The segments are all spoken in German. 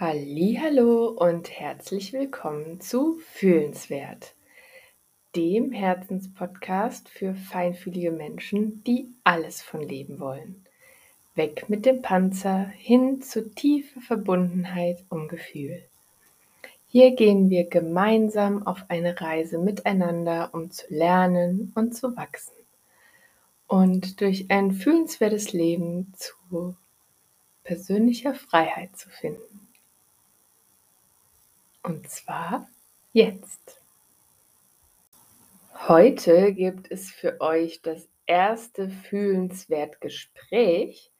Hallo und herzlich willkommen zu Fühlenswert, dem Herzenspodcast für feinfühlige Menschen, die alles von Leben wollen. Weg mit dem Panzer hin zu tiefer Verbundenheit und Gefühl. Hier gehen wir gemeinsam auf eine Reise miteinander, um zu lernen und zu wachsen und durch ein fühlenswertes Leben zu persönlicher Freiheit zu finden. Und zwar jetzt. Heute gibt es für euch das erste fühlenswert Gespräch,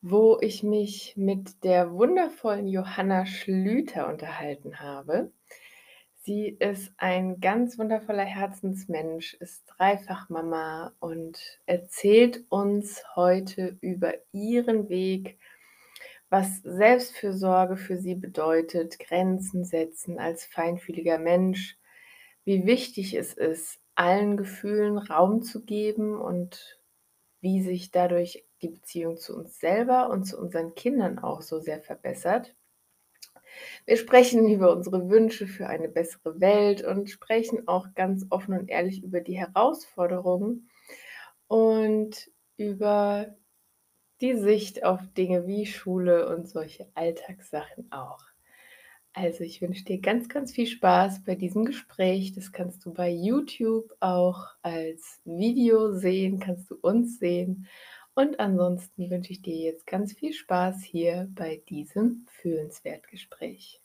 wo ich mich mit der wundervollen Johanna Schlüter unterhalten habe. Sie ist ein ganz wundervoller Herzensmensch, ist dreifach Mama und erzählt uns heute über ihren Weg was Selbstfürsorge für sie bedeutet, Grenzen setzen als feinfühliger Mensch, wie wichtig es ist, allen Gefühlen Raum zu geben und wie sich dadurch die Beziehung zu uns selber und zu unseren Kindern auch so sehr verbessert. Wir sprechen über unsere Wünsche für eine bessere Welt und sprechen auch ganz offen und ehrlich über die Herausforderungen und über die Sicht auf Dinge wie Schule und solche Alltagssachen auch. Also ich wünsche dir ganz, ganz viel Spaß bei diesem Gespräch. Das kannst du bei YouTube auch als Video sehen, kannst du uns sehen. Und ansonsten wünsche ich dir jetzt ganz viel Spaß hier bei diesem Fühlenswertgespräch.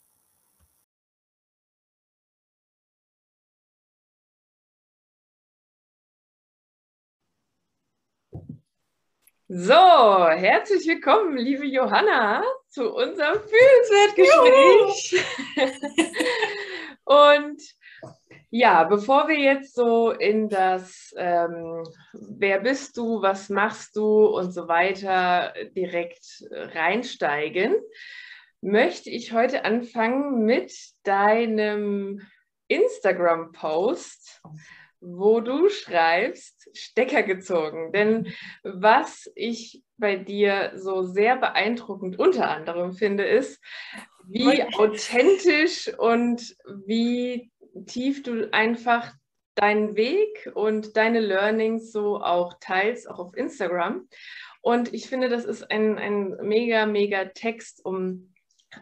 So, herzlich willkommen, liebe Johanna, zu unserem Fühlenswertgespräch. Und ja, bevor wir jetzt so in das ähm, Wer bist du, was machst du und so weiter direkt reinsteigen, möchte ich heute anfangen mit deinem Instagram-Post wo du schreibst, Stecker gezogen. Denn was ich bei dir so sehr beeindruckend unter anderem finde, ist, wie authentisch und wie tief du einfach deinen Weg und deine Learnings so auch teilst, auch auf Instagram. Und ich finde, das ist ein, ein mega, mega Text, um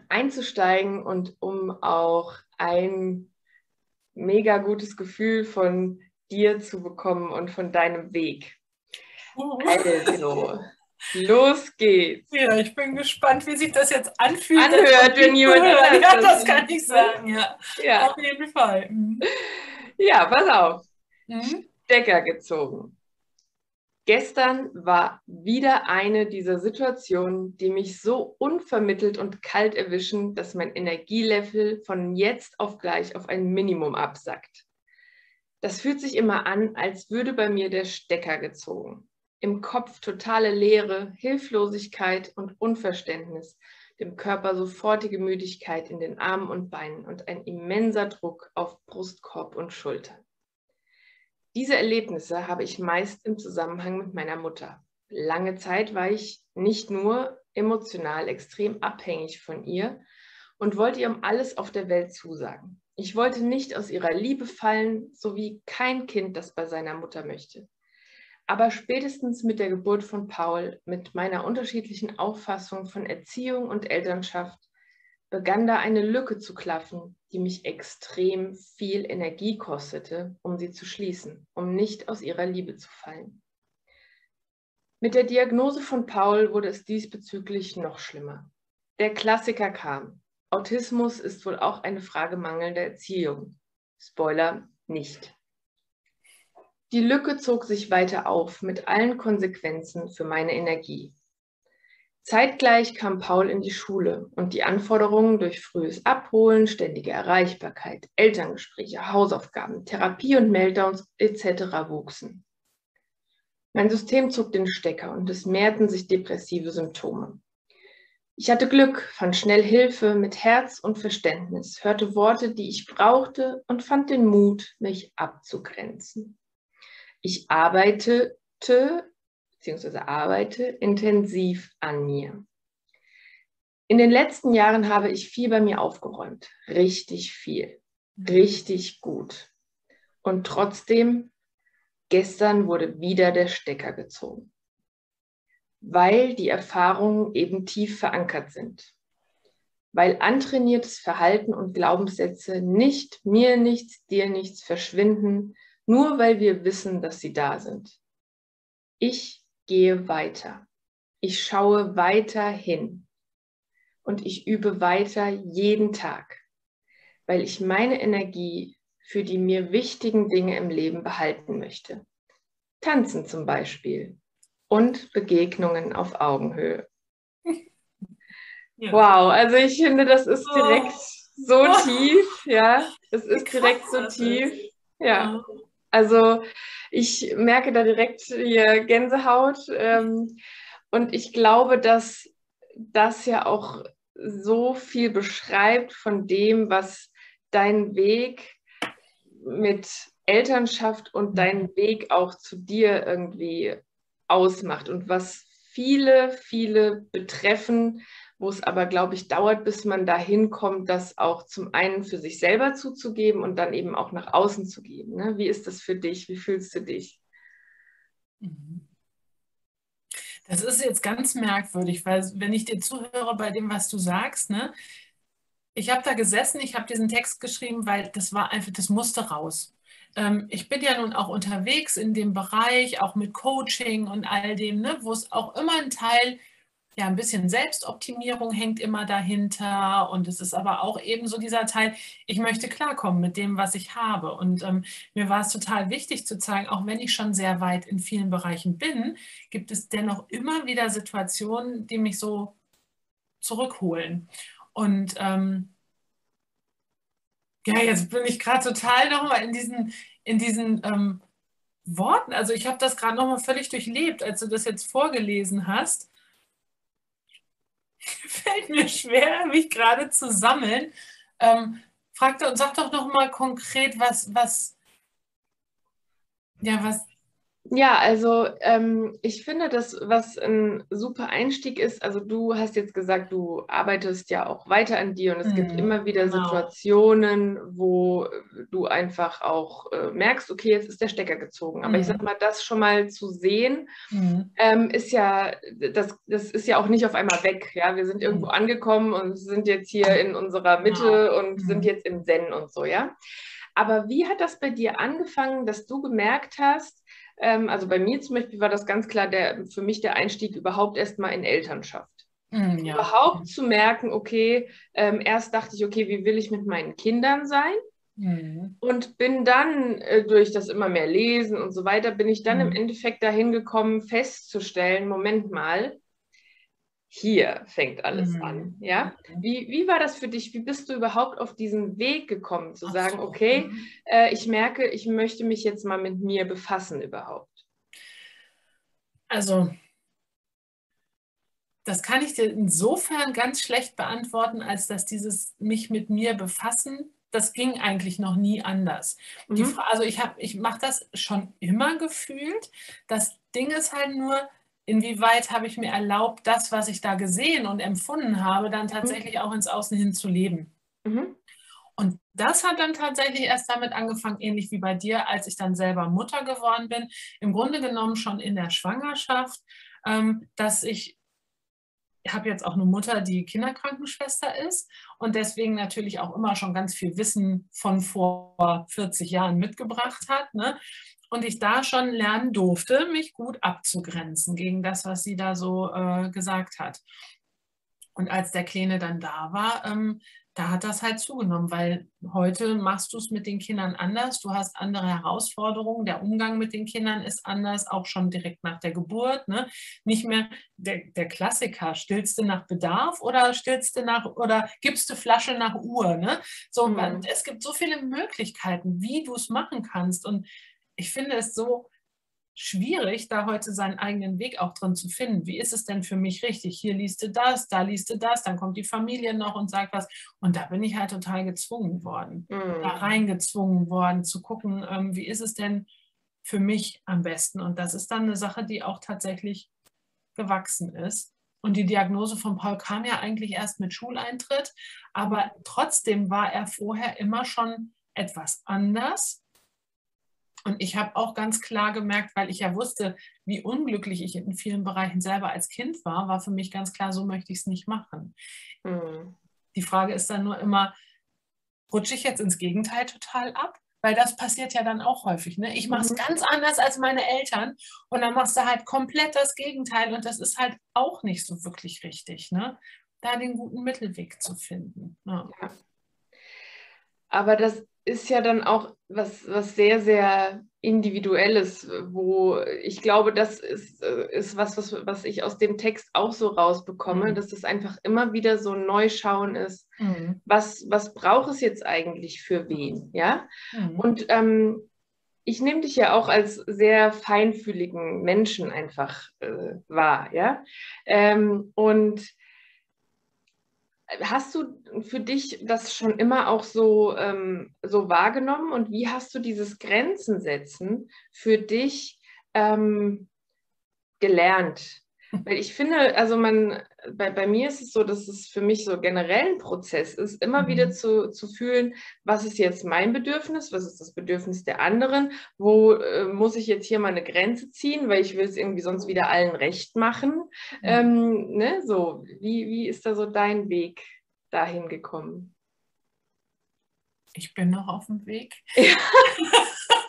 einzusteigen und um auch ein mega gutes Gefühl von dir zu bekommen und von deinem Weg. Also, los geht's. Ja, ich bin gespannt, wie sich das jetzt anfühlt. Anhört, wenn jemand hört. Ja, das kann ich sagen, ja. ja. Auf jeden Fall. Mhm. Ja, pass auf. Mhm. Stecker gezogen. Gestern war wieder eine dieser Situationen, die mich so unvermittelt und kalt erwischen, dass mein Energielevel von jetzt auf gleich auf ein Minimum absackt. Das fühlt sich immer an, als würde bei mir der Stecker gezogen. Im Kopf totale Leere, Hilflosigkeit und Unverständnis, dem Körper sofortige Müdigkeit in den Armen und Beinen und ein immenser Druck auf Brustkorb und Schultern. Diese Erlebnisse habe ich meist im Zusammenhang mit meiner Mutter. Lange Zeit war ich nicht nur emotional extrem abhängig von ihr und wollte ihr um alles auf der Welt zusagen. Ich wollte nicht aus ihrer Liebe fallen, so wie kein Kind das bei seiner Mutter möchte. Aber spätestens mit der Geburt von Paul, mit meiner unterschiedlichen Auffassung von Erziehung und Elternschaft, begann da eine Lücke zu klaffen, die mich extrem viel Energie kostete, um sie zu schließen, um nicht aus ihrer Liebe zu fallen. Mit der Diagnose von Paul wurde es diesbezüglich noch schlimmer. Der Klassiker kam. Autismus ist wohl auch eine Frage mangelnder Erziehung. Spoiler nicht. Die Lücke zog sich weiter auf mit allen Konsequenzen für meine Energie. Zeitgleich kam Paul in die Schule und die Anforderungen durch frühes Abholen, ständige Erreichbarkeit, Elterngespräche, Hausaufgaben, Therapie und Meltdowns etc. wuchsen. Mein System zog den Stecker und es mehrten sich depressive Symptome. Ich hatte Glück, fand schnell Hilfe mit Herz und Verständnis, hörte Worte, die ich brauchte und fand den Mut, mich abzugrenzen. Ich arbeitete bzw. arbeite intensiv an mir. In den letzten Jahren habe ich viel bei mir aufgeräumt. Richtig viel. Richtig gut. Und trotzdem, gestern wurde wieder der Stecker gezogen. Weil die Erfahrungen eben tief verankert sind. Weil antrainiertes Verhalten und Glaubenssätze nicht mir nichts, dir nichts verschwinden, nur weil wir wissen, dass sie da sind. Ich gehe weiter. Ich schaue weiter hin. Und ich übe weiter jeden Tag, weil ich meine Energie für die mir wichtigen Dinge im Leben behalten möchte. Tanzen zum Beispiel und Begegnungen auf Augenhöhe. Ja. Wow, also ich finde, das ist direkt oh. so oh. tief, ja, es ist direkt so tief, ja. Also ich merke da direkt hier Gänsehaut ähm, und ich glaube, dass das ja auch so viel beschreibt von dem, was dein Weg mit Elternschaft und dein Weg auch zu dir irgendwie ausmacht und was viele, viele betreffen, wo es aber, glaube ich, dauert, bis man dahin kommt, das auch zum einen für sich selber zuzugeben und dann eben auch nach außen zu geben. Ne? Wie ist das für dich? Wie fühlst du dich? Mhm. Das ist jetzt ganz merkwürdig, weil wenn ich dir zuhöre bei dem, was du sagst, ne, ich habe da gesessen, ich habe diesen Text geschrieben, weil das war einfach, das musste raus. Ähm, ich bin ja nun auch unterwegs in dem Bereich, auch mit Coaching und all dem, ne, wo es auch immer ein Teil ja, ein bisschen Selbstoptimierung hängt immer dahinter und es ist aber auch eben so dieser Teil, ich möchte klarkommen mit dem, was ich habe. Und ähm, mir war es total wichtig zu zeigen, auch wenn ich schon sehr weit in vielen Bereichen bin, gibt es dennoch immer wieder Situationen, die mich so zurückholen. Und ähm, ja, jetzt bin ich gerade total nochmal in diesen, in diesen ähm, Worten. Also ich habe das gerade nochmal völlig durchlebt, als du das jetzt vorgelesen hast fällt mir schwer, mich gerade zu sammeln. Ähm, frag doch, sag doch noch mal konkret, was, was, ja, was, ja, also ähm, ich finde, das, was ein super Einstieg ist, also du hast jetzt gesagt, du arbeitest ja auch weiter an dir und es mhm, gibt immer wieder genau. Situationen, wo du einfach auch äh, merkst, okay, jetzt ist der Stecker gezogen. Aber mhm. ich sag mal, das schon mal zu sehen, mhm. ähm, ist ja, das, das ist ja auch nicht auf einmal weg. Ja, wir sind irgendwo mhm. angekommen und sind jetzt hier in unserer Mitte genau. und sind mhm. jetzt im Zen und so, ja. Aber wie hat das bei dir angefangen, dass du gemerkt hast, ähm, also bei mir zum Beispiel war das ganz klar der, für mich der Einstieg überhaupt erstmal in Elternschaft. Mm, ja. Überhaupt zu merken, okay, ähm, erst dachte ich, okay, wie will ich mit meinen Kindern sein? Mhm. Und bin dann äh, durch das immer mehr Lesen und so weiter, bin ich dann mhm. im Endeffekt dahin gekommen, festzustellen, Moment mal, hier fängt alles mhm. an. Ja? Wie, wie war das für dich? Wie bist du überhaupt auf diesen Weg gekommen, zu Ach sagen, so. okay, mhm. äh, ich merke, ich möchte mich jetzt mal mit mir befassen überhaupt? Also, das kann ich dir insofern ganz schlecht beantworten, als dass dieses mich mit mir befassen, das ging eigentlich noch nie anders. Mhm. also ich, ich mache das schon immer gefühlt. Das Ding ist halt nur, inwieweit habe ich mir erlaubt, das, was ich da gesehen und empfunden habe, dann mhm. tatsächlich auch ins Außen hin zu leben. Mhm. Und das hat dann tatsächlich erst damit angefangen, ähnlich wie bei dir, als ich dann selber Mutter geworden bin. Im Grunde genommen schon in der Schwangerschaft, ähm, dass ich ich habe jetzt auch eine Mutter, die Kinderkrankenschwester ist und deswegen natürlich auch immer schon ganz viel Wissen von vor 40 Jahren mitgebracht hat. Ne? Und ich da schon lernen durfte, mich gut abzugrenzen gegen das, was sie da so äh, gesagt hat. Und als der Kleine dann da war, ähm, da hat das halt zugenommen, weil heute machst du es mit den Kindern anders, du hast andere Herausforderungen, der Umgang mit den Kindern ist anders, auch schon direkt nach der Geburt. Ne? Nicht mehr der, der Klassiker, stillst du nach Bedarf oder stillst du nach oder gibst du Flasche nach Uhr. Ne? So, mhm. Es gibt so viele Möglichkeiten, wie du es machen kannst. Und ich finde es so schwierig, da heute seinen eigenen Weg auch drin zu finden. Wie ist es denn für mich richtig? Hier liest du das, da liest du das, dann kommt die Familie noch und sagt was. Und da bin ich halt total gezwungen worden, mhm. da reingezwungen worden, zu gucken, ähm, wie ist es denn für mich am besten. Und das ist dann eine Sache, die auch tatsächlich gewachsen ist. Und die Diagnose von Paul kam ja eigentlich erst mit Schuleintritt, aber trotzdem war er vorher immer schon etwas anders. Und ich habe auch ganz klar gemerkt, weil ich ja wusste, wie unglücklich ich in vielen Bereichen selber als Kind war, war für mich ganz klar, so möchte ich es nicht machen. Mhm. Die Frage ist dann nur immer, rutsche ich jetzt ins Gegenteil total ab? Weil das passiert ja dann auch häufig. Ne? Ich mache es mhm. ganz anders als meine Eltern und dann machst du halt komplett das Gegenteil und das ist halt auch nicht so wirklich richtig. Ne? Da den guten Mittelweg zu finden. Ja. Ja. Aber das ist ja dann auch was, was sehr, sehr Individuelles, wo ich glaube, das ist, äh, ist was, was, was ich aus dem Text auch so rausbekomme, mhm. dass es einfach immer wieder so ein Neuschauen ist, mhm. was, was braucht es jetzt eigentlich für wen, ja? Mhm. Und ähm, ich nehme dich ja auch als sehr feinfühligen Menschen einfach äh, wahr, ja? Ähm, und Hast du für dich das schon immer auch so, ähm, so wahrgenommen und wie hast du dieses Grenzen setzen für dich ähm, gelernt? Weil ich finde, also man, bei, bei mir ist es so, dass es für mich so generell ein Prozess ist, immer mhm. wieder zu, zu fühlen, was ist jetzt mein Bedürfnis, was ist das Bedürfnis der anderen, wo äh, muss ich jetzt hier mal eine Grenze ziehen, weil ich will es irgendwie sonst wieder allen recht machen. Mhm. Ähm, ne? So, wie, wie ist da so dein Weg dahin gekommen? Ich bin noch auf dem Weg. Ja.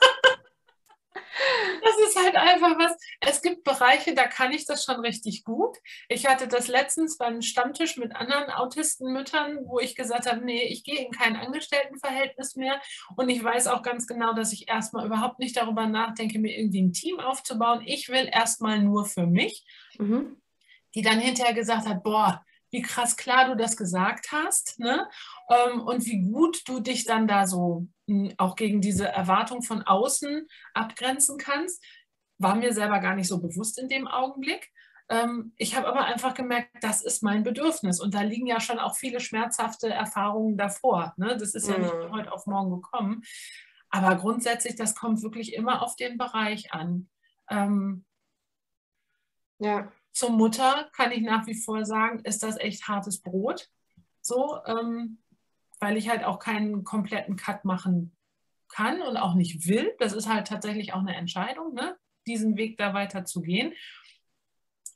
Das ist halt einfach was. Es gibt Bereiche, da kann ich das schon richtig gut. Ich hatte das letztens beim Stammtisch mit anderen Autistenmüttern, wo ich gesagt habe, nee, ich gehe in kein Angestelltenverhältnis mehr. Und ich weiß auch ganz genau, dass ich erstmal überhaupt nicht darüber nachdenke, mir irgendwie ein Team aufzubauen. Ich will erstmal nur für mich. Mhm. Die dann hinterher gesagt hat, boah, wie krass klar du das gesagt hast ne? Ähm, und wie gut du dich dann da so auch gegen diese Erwartung von außen abgrenzen kannst, war mir selber gar nicht so bewusst in dem Augenblick. Ähm, ich habe aber einfach gemerkt, das ist mein Bedürfnis und da liegen ja schon auch viele schmerzhafte Erfahrungen davor. Ne? Das ist ja nicht von mhm. heute auf morgen gekommen. Aber grundsätzlich, das kommt wirklich immer auf den Bereich an. Ähm, ja zur Mutter kann ich nach wie vor sagen, ist das echt hartes Brot. So, ähm, weil ich halt auch keinen kompletten Cut machen kann und auch nicht will. Das ist halt tatsächlich auch eine Entscheidung, ne? diesen Weg da weiter zu gehen.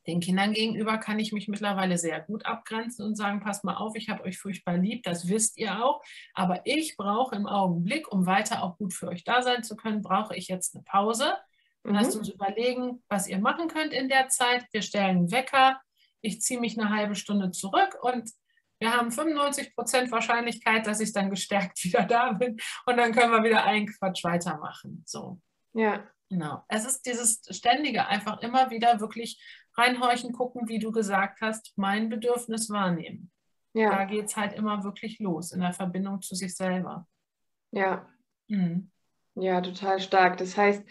Den Kindern gegenüber kann ich mich mittlerweile sehr gut abgrenzen und sagen, passt mal auf, ich habe euch furchtbar lieb, das wisst ihr auch. Aber ich brauche im Augenblick, um weiter auch gut für euch da sein zu können, brauche ich jetzt eine Pause. Und mhm. lasst uns überlegen, was ihr machen könnt in der Zeit. Wir stellen einen Wecker. Ich ziehe mich eine halbe Stunde zurück und wir haben 95 Prozent Wahrscheinlichkeit, dass ich dann gestärkt wieder da bin und dann können wir wieder einen Quatsch weitermachen. So. Ja. Genau. Es ist dieses ständige, einfach immer wieder wirklich reinhorchen, gucken, wie du gesagt hast, mein Bedürfnis wahrnehmen. Ja. Da geht es halt immer wirklich los in der Verbindung zu sich selber. Ja. Mhm. Ja, total stark. Das heißt,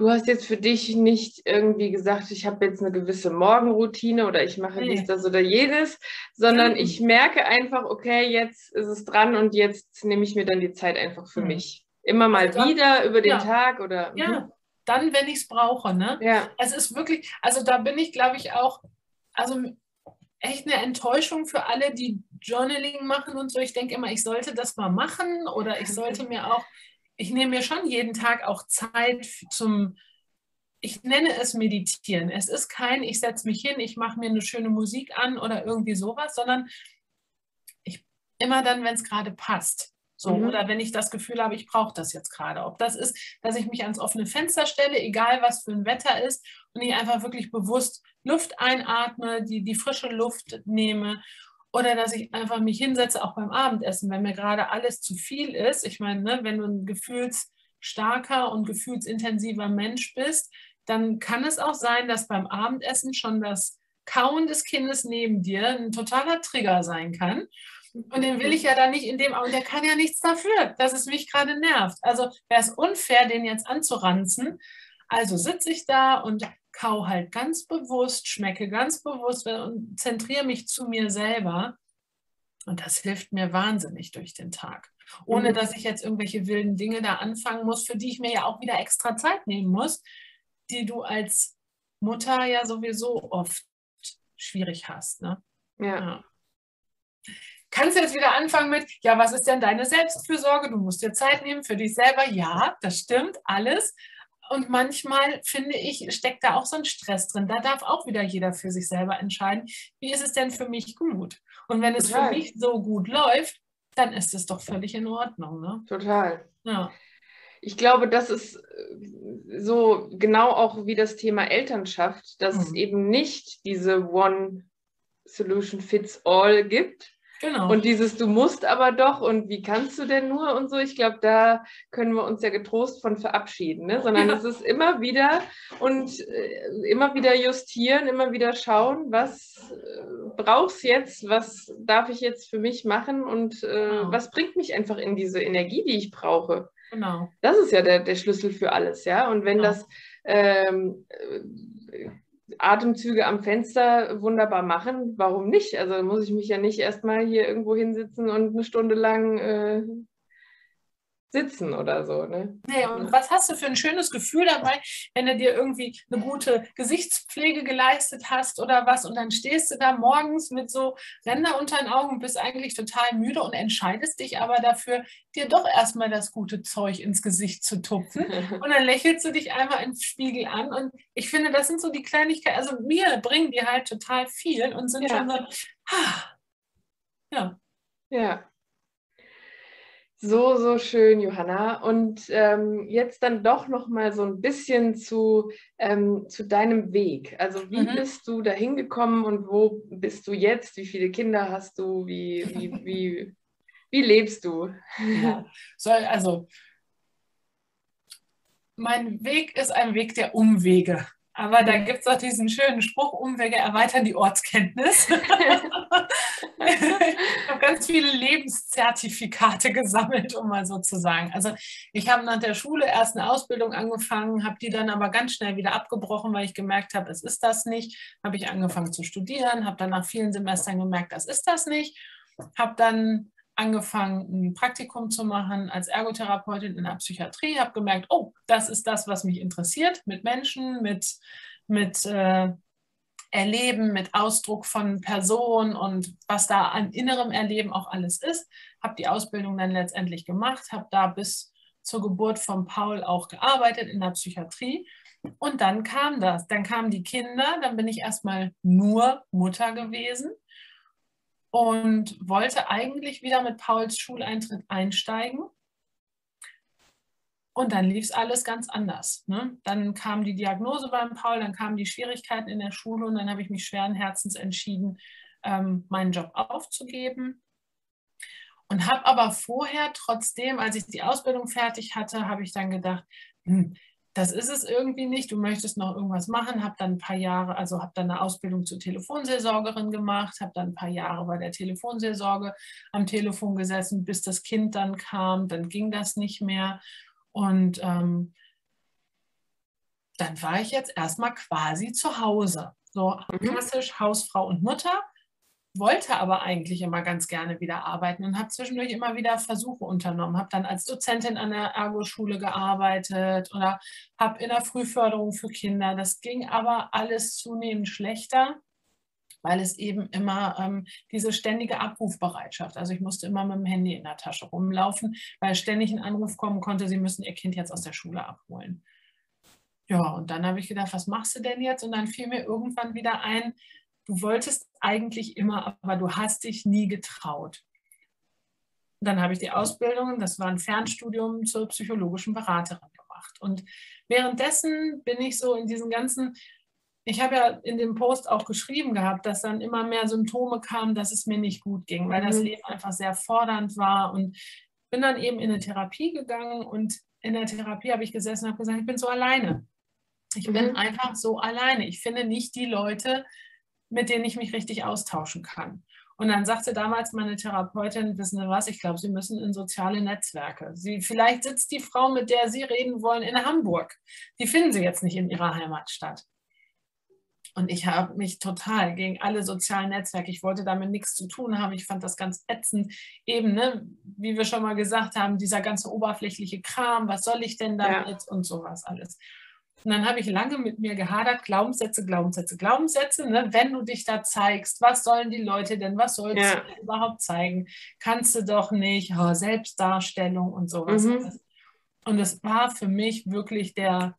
du hast jetzt für dich nicht irgendwie gesagt, ich habe jetzt eine gewisse Morgenroutine oder ich mache nee. dies, das oder jenes, sondern ja. ich merke einfach, okay, jetzt ist es dran und jetzt nehme ich mir dann die Zeit einfach für mhm. mich. Immer mal also dann, wieder über den ja. Tag oder. Ja, mhm. dann, wenn ich es brauche. Ne? Ja. Es ist wirklich, also da bin ich, glaube ich, auch, also echt eine Enttäuschung für alle, die Journaling machen und so. Ich denke immer, ich sollte das mal machen oder ich sollte mir auch ich nehme mir schon jeden Tag auch Zeit zum, ich nenne es Meditieren. Es ist kein, ich setze mich hin, ich mache mir eine schöne Musik an oder irgendwie sowas, sondern ich immer dann, wenn es gerade passt. So, mhm. Oder wenn ich das Gefühl habe, ich brauche das jetzt gerade. Ob das ist, dass ich mich ans offene Fenster stelle, egal was für ein Wetter ist, und ich einfach wirklich bewusst Luft einatme, die, die frische Luft nehme oder dass ich einfach mich hinsetze, auch beim Abendessen, wenn mir gerade alles zu viel ist. Ich meine, ne, wenn du ein gefühlsstarker und gefühlsintensiver Mensch bist, dann kann es auch sein, dass beim Abendessen schon das Kauen des Kindes neben dir ein totaler Trigger sein kann. Und den will ich ja dann nicht in dem, und der kann ja nichts dafür, dass es mich gerade nervt. Also wäre es unfair, den jetzt anzuranzen. Also sitze ich da und kau halt ganz bewusst, schmecke ganz bewusst und zentriere mich zu mir selber. Und das hilft mir wahnsinnig durch den Tag. Ohne mhm. dass ich jetzt irgendwelche wilden Dinge da anfangen muss, für die ich mir ja auch wieder extra Zeit nehmen muss, die du als Mutter ja sowieso oft schwierig hast. Ne? ja. ja kannst du jetzt wieder anfangen mit, ja, was ist denn deine Selbstfürsorge? Du musst dir Zeit nehmen für dich selber. Ja, das stimmt, alles. Und manchmal, finde ich, steckt da auch so ein Stress drin. Da darf auch wieder jeder für sich selber entscheiden, wie ist es denn für mich gut? Und wenn es Total. für mich so gut läuft, dann ist es doch völlig in Ordnung. Ne? Total. Ja. Ich glaube, das ist äh, so genau auch wie das Thema Elternschaft, dass mhm. es eben nicht diese One Solution Fits All gibt, Genau. Und dieses Du musst aber doch und wie kannst du denn nur und so, ich glaube, da können wir uns ja getrost von verabschieden, ne? sondern ja. es ist immer wieder und äh, immer wieder justieren, immer wieder schauen, was äh, brauchst jetzt, was darf ich jetzt für mich machen und äh, genau. was bringt mich einfach in diese Energie, die ich brauche. Genau. Das ist ja der, der Schlüssel für alles, ja. Und wenn genau. das ähm, Atemzüge am Fenster wunderbar machen. Warum nicht? Also muss ich mich ja nicht erstmal hier irgendwo hinsitzen und eine Stunde lang äh, sitzen oder so. Ne? Nee, und was hast du für ein schönes Gefühl dabei, wenn du dir irgendwie eine gute Gesichtspflege geleistet hast oder was und dann stehst du da morgens mit so Ränder unter den Augen und bist eigentlich total müde und entscheidest dich aber dafür, dir doch erstmal das gute Zeug ins Gesicht zu tupfen und dann lächelst du dich einmal im Spiegel an und ich finde, das sind so die Kleinigkeiten, also mir bringen die halt total viel und sind ja. schon so, ah, ja. Ja, so, so schön, Johanna. Und ähm, jetzt dann doch noch mal so ein bisschen zu, ähm, zu deinem Weg. Also wie mhm. bist du da hingekommen und wo bist du jetzt? Wie viele Kinder hast du? Wie, wie, wie, wie lebst du? Ja. So, also mein Weg ist ein Weg der Umwege. Aber da gibt es auch diesen schönen Spruch, Umwege erweitern die Ortskenntnis. ich habe ganz viele Lebenszertifikate gesammelt, um mal so zu sagen. Also ich habe nach der Schule erst eine Ausbildung angefangen, habe die dann aber ganz schnell wieder abgebrochen, weil ich gemerkt habe, es ist das nicht. Habe ich angefangen zu studieren, habe dann nach vielen Semestern gemerkt, das ist das nicht. Habe dann angefangen, ein Praktikum zu machen als Ergotherapeutin in der Psychiatrie, habe gemerkt, oh, das ist das, was mich interessiert, mit Menschen, mit, mit äh, Erleben, mit Ausdruck von Person und was da an innerem Erleben auch alles ist. Habe die Ausbildung dann letztendlich gemacht, habe da bis zur Geburt von Paul auch gearbeitet in der Psychiatrie. Und dann kam das, dann kamen die Kinder, dann bin ich erstmal nur Mutter gewesen und wollte eigentlich wieder mit Pauls Schuleintritt einsteigen. Und dann lief es alles ganz anders. Ne? Dann kam die Diagnose beim Paul, dann kamen die Schwierigkeiten in der Schule und dann habe ich mich schweren Herzens entschieden, ähm, meinen Job aufzugeben. Und habe aber vorher trotzdem, als ich die Ausbildung fertig hatte, habe ich dann gedacht, hm, das ist es irgendwie nicht, du möchtest noch irgendwas machen, habe dann ein paar Jahre, also habe dann eine Ausbildung zur Telefonseelsorgerin gemacht, habe dann ein paar Jahre bei der Telefonseelsorge am Telefon gesessen, bis das Kind dann kam, dann ging das nicht mehr. Und ähm, dann war ich jetzt erstmal quasi zu Hause, so mhm. klassisch Hausfrau und Mutter wollte aber eigentlich immer ganz gerne wieder arbeiten und habe zwischendurch immer wieder Versuche unternommen. Habe dann als Dozentin an der Ergo-Schule gearbeitet oder habe in der Frühförderung für Kinder. Das ging aber alles zunehmend schlechter, weil es eben immer ähm, diese ständige Abrufbereitschaft, also ich musste immer mit dem Handy in der Tasche rumlaufen, weil ständig ein Anruf kommen konnte, Sie müssen Ihr Kind jetzt aus der Schule abholen. Ja, und dann habe ich gedacht, was machst du denn jetzt? Und dann fiel mir irgendwann wieder ein, du wolltest eigentlich immer, aber du hast dich nie getraut. Dann habe ich die Ausbildung, das war ein Fernstudium zur psychologischen Beraterin gemacht. Und währenddessen bin ich so in diesen ganzen, ich habe ja in dem Post auch geschrieben gehabt, dass dann immer mehr Symptome kamen, dass es mir nicht gut ging, weil das mhm. Leben einfach sehr fordernd war. Und bin dann eben in eine Therapie gegangen und in der Therapie habe ich gesessen und habe gesagt, ich bin so alleine. Ich bin mhm. einfach so alleine. Ich finde nicht die Leute, mit denen ich mich richtig austauschen kann. Und dann sagte damals meine Therapeutin, wissen Sie was, ich glaube, Sie müssen in soziale Netzwerke. Sie, vielleicht sitzt die Frau, mit der Sie reden wollen, in Hamburg. Die finden Sie jetzt nicht in Ihrer Heimatstadt. Und ich habe mich total gegen alle sozialen Netzwerke, ich wollte damit nichts zu tun haben. Ich fand das ganz ätzend. Eben, ne, wie wir schon mal gesagt haben, dieser ganze oberflächliche Kram, was soll ich denn damit ja. und sowas alles. Und dann habe ich lange mit mir gehadert, Glaubenssätze, Glaubenssätze, Glaubenssätze. Ne? Wenn du dich da zeigst, was sollen die Leute denn, was sollst ja. du überhaupt zeigen? Kannst du doch nicht, oh, Selbstdarstellung und sowas. Mhm. Und es war für mich wirklich der,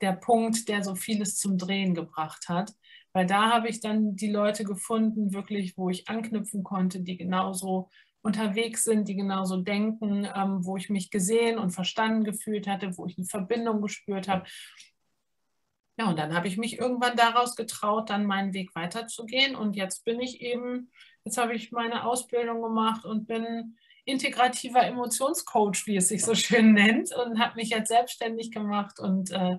der Punkt, der so vieles zum Drehen gebracht hat. Weil da habe ich dann die Leute gefunden, wirklich, wo ich anknüpfen konnte, die genauso unterwegs sind, die genauso denken, ähm, wo ich mich gesehen und verstanden gefühlt hatte, wo ich eine Verbindung gespürt habe. Ja, und dann habe ich mich irgendwann daraus getraut, dann meinen Weg weiterzugehen. Und jetzt bin ich eben, jetzt habe ich meine Ausbildung gemacht und bin integrativer Emotionscoach, wie es sich so schön nennt, und habe mich jetzt selbstständig gemacht. Und äh,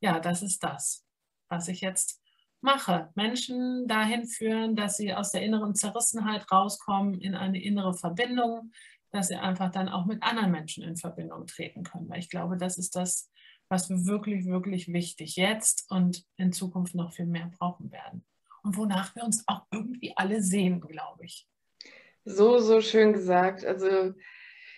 ja, das ist das, was ich jetzt mache. Menschen dahin führen, dass sie aus der inneren Zerrissenheit rauskommen in eine innere Verbindung, dass sie einfach dann auch mit anderen Menschen in Verbindung treten können. Weil ich glaube, das ist das, was wir wirklich, wirklich wichtig jetzt und in Zukunft noch viel mehr brauchen werden. Und wonach wir uns auch irgendwie alle sehen, glaube ich. So, so schön gesagt. Also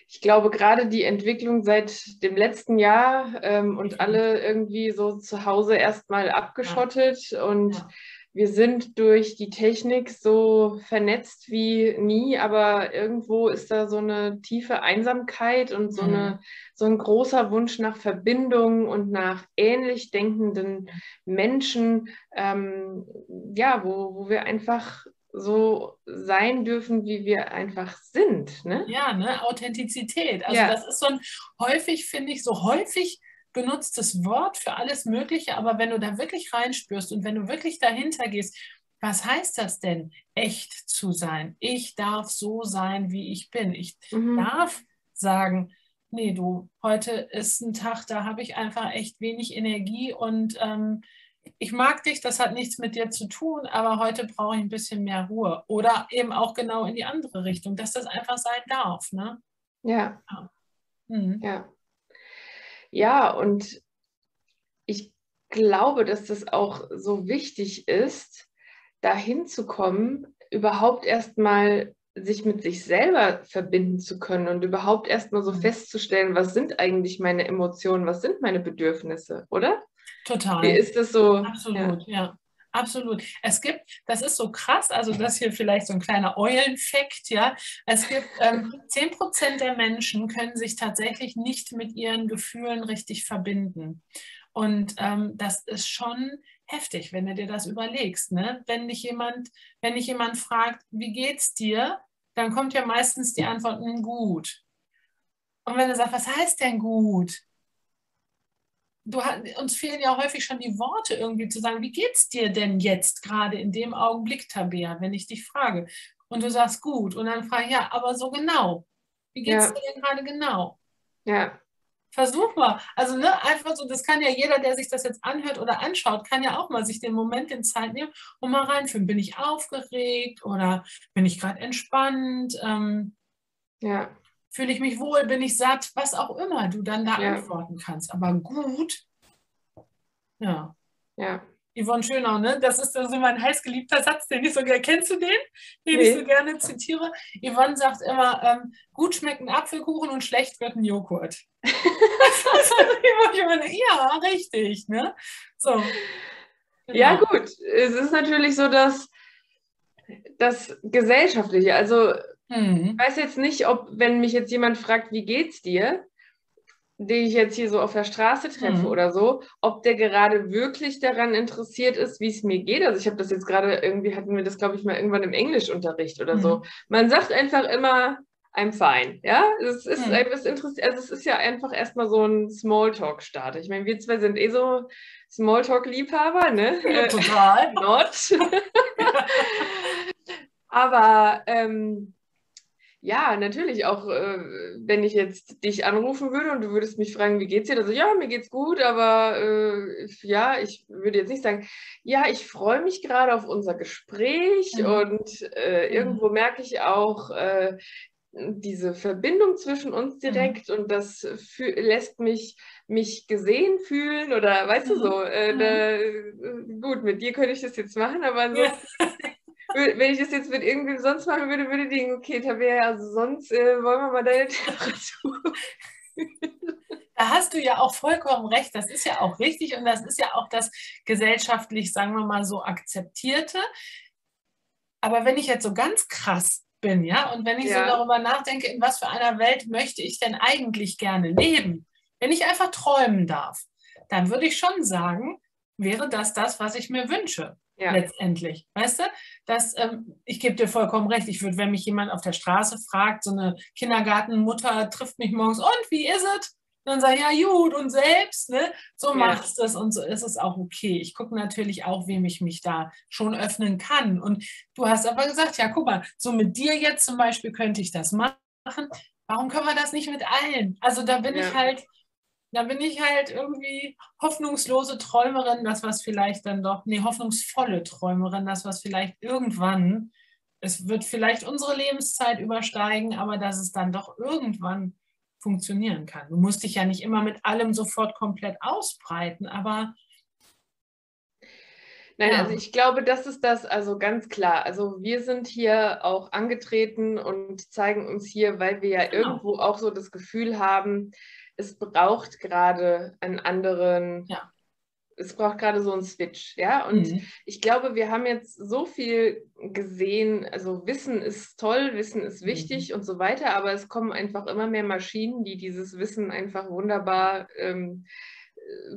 ich glaube, gerade die Entwicklung seit dem letzten Jahr ähm, und alle irgendwie so zu Hause erstmal abgeschottet ja. und ja. Wir sind durch die Technik so vernetzt wie nie, aber irgendwo ist da so eine tiefe Einsamkeit und so, mhm. eine, so ein großer Wunsch nach Verbindung und nach ähnlich denkenden Menschen, ähm, ja, wo, wo wir einfach so sein dürfen, wie wir einfach sind. Ne? Ja, ne? Authentizität. Also ja. das ist so ein häufig, finde ich, so häufig benutztes Wort für alles Mögliche, aber wenn du da wirklich reinspürst und wenn du wirklich dahinter gehst, was heißt das denn, echt zu sein? Ich darf so sein, wie ich bin. Ich mhm. darf sagen, nee, du, heute ist ein Tag, da habe ich einfach echt wenig Energie und ähm, ich mag dich, das hat nichts mit dir zu tun, aber heute brauche ich ein bisschen mehr Ruhe. Oder eben auch genau in die andere Richtung, dass das einfach sein darf. Ne? Ja. Ja. Mhm. ja. Ja, und ich glaube, dass das auch so wichtig ist, dahin zu kommen, überhaupt erstmal sich mit sich selber verbinden zu können und überhaupt erstmal so mhm. festzustellen, was sind eigentlich meine Emotionen, was sind meine Bedürfnisse, oder? Total. Wie ist das so? Absolut, ja. ja. Absolut. Es gibt, das ist so krass, also das hier vielleicht so ein kleiner Eulenfakt, ja. Es gibt ähm, 10% der Menschen können sich tatsächlich nicht mit ihren Gefühlen richtig verbinden. Und ähm, das ist schon heftig, wenn du dir das überlegst. Ne? Wenn dich jemand, wenn dich jemand fragt, wie geht's dir, dann kommt ja meistens die Antwort, hm, gut. Und wenn du sagst, was heißt denn gut? Du, uns fehlen ja häufig schon die Worte irgendwie zu sagen, wie geht es dir denn jetzt gerade in dem Augenblick, Tabea, wenn ich dich frage? Und du sagst gut. Und dann frage ich, ja, aber so genau. Wie geht es ja. dir denn gerade genau? Ja. Versuch mal. Also ne, einfach so, das kann ja jeder, der sich das jetzt anhört oder anschaut, kann ja auch mal sich den Moment in Zeit nehmen und mal reinfühlen. Bin ich aufgeregt oder bin ich gerade entspannt? Ähm, ja fühle ich mich wohl, bin ich satt, was auch immer du dann da ja. antworten kannst. Aber gut, ja. Ja. Yvonne Schönau, ne? Das ist also mein heißgeliebter Satz, den ich so gerne, kennst du den? Den nee. ich so gerne zitiere. Yvonne sagt immer, ähm, gut schmeckt ein Apfelkuchen und schlecht wird ein Joghurt. ja, richtig, ne? So. Genau. Ja, gut. Es ist natürlich so, dass das Gesellschaftliche, also Mhm. Ich weiß jetzt nicht, ob, wenn mich jetzt jemand fragt, wie geht's dir, den ich jetzt hier so auf der Straße treffe mhm. oder so, ob der gerade wirklich daran interessiert ist, wie es mir geht. Also ich habe das jetzt gerade, irgendwie hatten wir das, glaube ich, mal irgendwann im Englischunterricht oder mhm. so. Man sagt einfach immer, I'm fine. Ja, es ist mhm. etwas interessiert. Also es ist ja einfach erstmal so ein Smalltalk-Start. Ich meine, wir zwei sind eh so Smalltalk-Liebhaber, ne? Ja, total. Not. Aber ähm, ja, natürlich auch, äh, wenn ich jetzt dich anrufen würde und du würdest mich fragen, wie geht's dir? Also ja, mir geht's gut, aber äh, ja, ich würde jetzt nicht sagen, ja, ich freue mich gerade auf unser Gespräch mhm. und äh, mhm. irgendwo merke ich auch äh, diese Verbindung zwischen uns mhm. direkt mhm. und das lässt mich mich gesehen fühlen oder weißt du mhm. so, äh, mhm. da, äh, gut, mit dir könnte ich das jetzt machen, aber ansonsten ja wenn ich das jetzt mit irgendwem sonst machen würde, würde ich denken, okay, Tabea, also sonst äh, wollen wir mal deine Temperatur. Da hast du ja auch vollkommen recht. Das ist ja auch richtig und das ist ja auch das gesellschaftlich, sagen wir mal so, akzeptierte. Aber wenn ich jetzt so ganz krass bin, ja, und wenn ich ja. so darüber nachdenke, in was für einer Welt möchte ich denn eigentlich gerne leben, wenn ich einfach träumen darf, dann würde ich schon sagen, wäre das das, was ich mir wünsche. Ja. Letztendlich. Weißt du? Das, ähm, ich gebe dir vollkommen recht. Ich würde, wenn mich jemand auf der Straße fragt, so eine Kindergartenmutter trifft mich morgens, und wie ist es? dann sage ich, ja gut, und selbst, ne? so ja. machst du es und so ist es auch okay. Ich gucke natürlich auch, wem ich mich da schon öffnen kann. Und du hast aber gesagt, ja, guck mal, so mit dir jetzt zum Beispiel könnte ich das machen. Warum können wir das nicht mit allen? Also da bin ja. ich halt, da bin ich halt irgendwie hoffnungslose Träumerin, das was vielleicht dann doch, nee, hoffnungsvolle Träumerin, das was vielleicht irgendwann, es wird vielleicht unsere Lebenszeit übersteigen, aber dass es dann doch irgendwann funktionieren kann. Du musst dich ja nicht immer mit allem sofort komplett ausbreiten, aber Nein, also ich glaube, das ist das, also ganz klar. Also wir sind hier auch angetreten und zeigen uns hier, weil wir ja genau. irgendwo auch so das Gefühl haben, es braucht gerade einen anderen ja es braucht gerade so einen Switch, ja. Und mhm. ich glaube, wir haben jetzt so viel gesehen, also Wissen ist toll, Wissen ist wichtig mhm. und so weiter, aber es kommen einfach immer mehr Maschinen, die dieses Wissen einfach wunderbar ähm,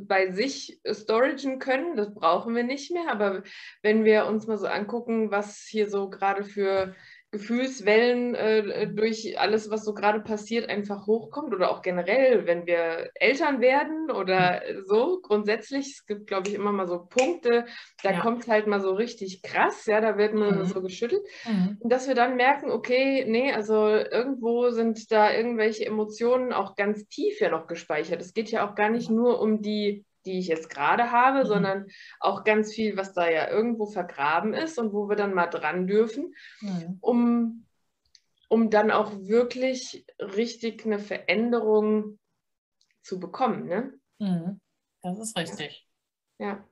bei sich storagen können. Das brauchen wir nicht mehr. Aber wenn wir uns mal so angucken, was hier so gerade für Gefühlswellen äh, durch alles, was so gerade passiert, einfach hochkommt oder auch generell, wenn wir Eltern werden oder so grundsätzlich. Es gibt, glaube ich, immer mal so Punkte, da ja. kommt es halt mal so richtig krass, ja, da wird man mhm. so geschüttelt. Mhm. Und dass wir dann merken, okay, nee, also irgendwo sind da irgendwelche Emotionen auch ganz tief ja noch gespeichert. Es geht ja auch gar nicht nur um die die ich jetzt gerade habe, mhm. sondern auch ganz viel, was da ja irgendwo vergraben ist und wo wir dann mal dran dürfen, mhm. um, um dann auch wirklich richtig eine Veränderung zu bekommen. Ne? Mhm. Das ist richtig. Ja.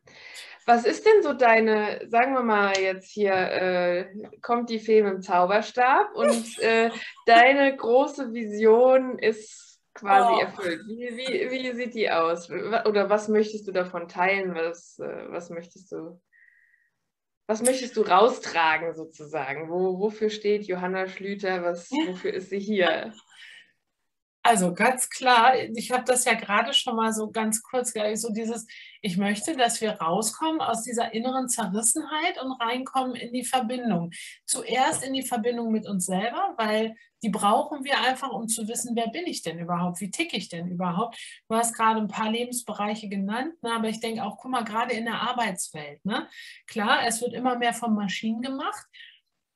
Was ist denn so deine, sagen wir mal jetzt hier, äh, kommt die Fee mit dem Zauberstab und äh, deine große Vision ist quasi oh. erfüllt. Wie, wie, wie sieht die aus? Oder was möchtest du davon teilen? Was, äh, was möchtest du? Was möchtest du raustragen sozusagen? Wo, wofür steht Johanna Schlüter? Was, wofür ist sie hier? Also ganz klar, ich habe das ja gerade schon mal so ganz kurz, so dieses, ich möchte, dass wir rauskommen aus dieser inneren Zerrissenheit und reinkommen in die Verbindung. Zuerst in die Verbindung mit uns selber, weil die brauchen wir einfach, um zu wissen, wer bin ich denn überhaupt, wie ticke ich denn überhaupt. Du hast gerade ein paar Lebensbereiche genannt, ne, aber ich denke auch, guck mal, gerade in der Arbeitswelt. Ne? Klar, es wird immer mehr von Maschinen gemacht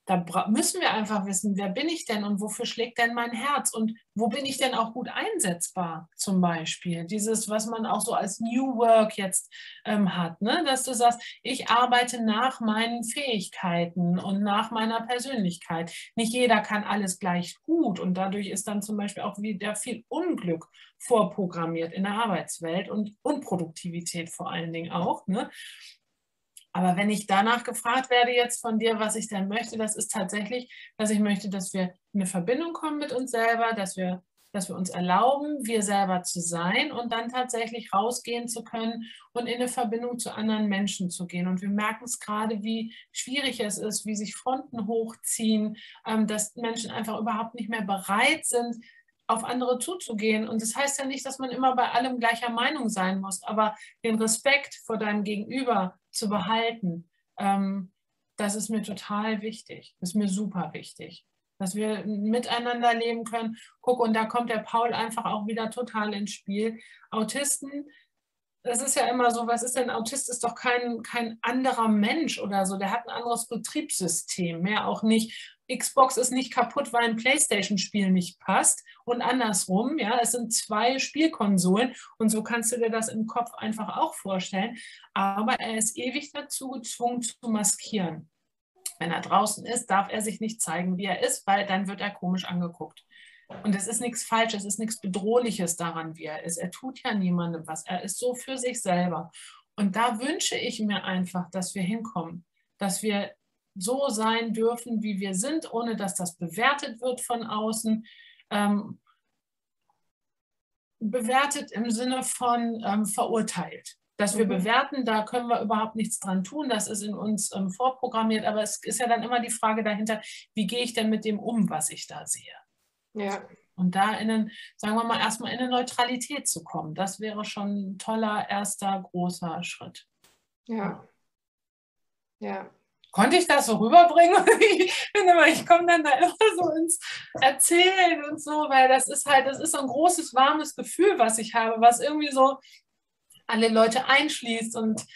da müssen wir einfach wissen, wer bin ich denn und wofür schlägt denn mein Herz und wo bin ich denn auch gut einsetzbar zum Beispiel. Dieses, was man auch so als New Work jetzt ähm, hat, ne? dass du sagst, ich arbeite nach meinen Fähigkeiten und nach meiner Persönlichkeit. Nicht jeder kann alles gleich gut und dadurch ist dann zum Beispiel auch wieder viel Unglück vorprogrammiert in der Arbeitswelt und Unproduktivität vor allen Dingen auch. Ne? Aber wenn ich danach gefragt werde jetzt von dir, was ich denn möchte, das ist tatsächlich, dass ich möchte, dass wir in eine Verbindung kommen mit uns selber, dass wir, dass wir uns erlauben, wir selber zu sein und dann tatsächlich rausgehen zu können und in eine Verbindung zu anderen Menschen zu gehen. Und wir merken es gerade, wie schwierig es ist, wie sich Fronten hochziehen, ähm, dass Menschen einfach überhaupt nicht mehr bereit sind, auf andere zuzugehen. Und das heißt ja nicht, dass man immer bei allem gleicher Meinung sein muss, aber den Respekt vor deinem Gegenüber zu behalten, ähm, das ist mir total wichtig. Das ist mir super wichtig. Dass wir miteinander leben können. Guck, und da kommt der Paul einfach auch wieder total ins Spiel. Autisten das ist ja immer so, was ist denn, Autist ist doch kein, kein anderer Mensch oder so, der hat ein anderes Betriebssystem, mehr auch nicht. Xbox ist nicht kaputt, weil ein Playstation-Spiel nicht passt und andersrum, ja, es sind zwei Spielkonsolen und so kannst du dir das im Kopf einfach auch vorstellen, aber er ist ewig dazu gezwungen zu maskieren. Wenn er draußen ist, darf er sich nicht zeigen, wie er ist, weil dann wird er komisch angeguckt. Und es ist nichts Falsches, es ist nichts Bedrohliches daran, wie er ist. Er tut ja niemandem was. Er ist so für sich selber. Und da wünsche ich mir einfach, dass wir hinkommen, dass wir so sein dürfen, wie wir sind, ohne dass das bewertet wird von außen. Ähm, bewertet im Sinne von ähm, verurteilt. Dass wir mhm. bewerten, da können wir überhaupt nichts dran tun, das ist in uns ähm, vorprogrammiert, aber es ist ja dann immer die Frage dahinter, wie gehe ich denn mit dem um, was ich da sehe? Ja. Und da in, einen, sagen wir mal, erstmal in eine Neutralität zu kommen, das wäre schon ein toller erster großer Schritt. Ja. Ja, konnte ich das so rüberbringen? ich finde immer, ich komme dann da immer so ins Erzählen und so, weil das ist halt, das ist so ein großes, warmes Gefühl, was ich habe, was irgendwie so alle Leute einschließt und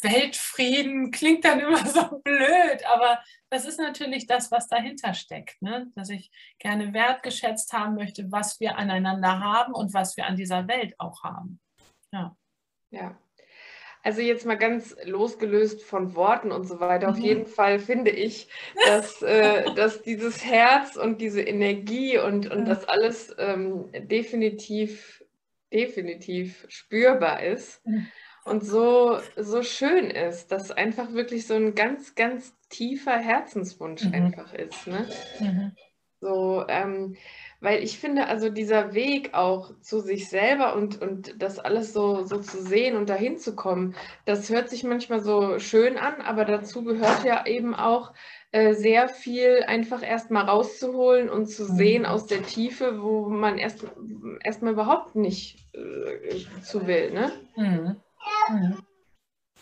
Weltfrieden klingt dann immer so blöd, aber das ist natürlich das, was dahinter steckt, ne? dass ich gerne wertgeschätzt haben möchte, was wir aneinander haben und was wir an dieser Welt auch haben. Ja. Ja, also jetzt mal ganz losgelöst von Worten und so weiter. Mhm. Auf jeden Fall finde ich, dass, äh, dass dieses Herz und diese Energie und, und das alles ähm, definitiv, definitiv spürbar ist und so, so schön ist, dass einfach wirklich so ein ganz, ganz tiefer Herzenswunsch mhm. einfach ist. Ne? Mhm. So, ähm, weil ich finde, also dieser Weg auch zu sich selber und, und das alles so, so zu sehen und dahin zu kommen, das hört sich manchmal so schön an, aber dazu gehört ja eben auch äh, sehr viel einfach erstmal rauszuholen und zu mhm. sehen aus der Tiefe, wo man erst erstmal überhaupt nicht äh, zu will. Ne? Mhm. Mhm.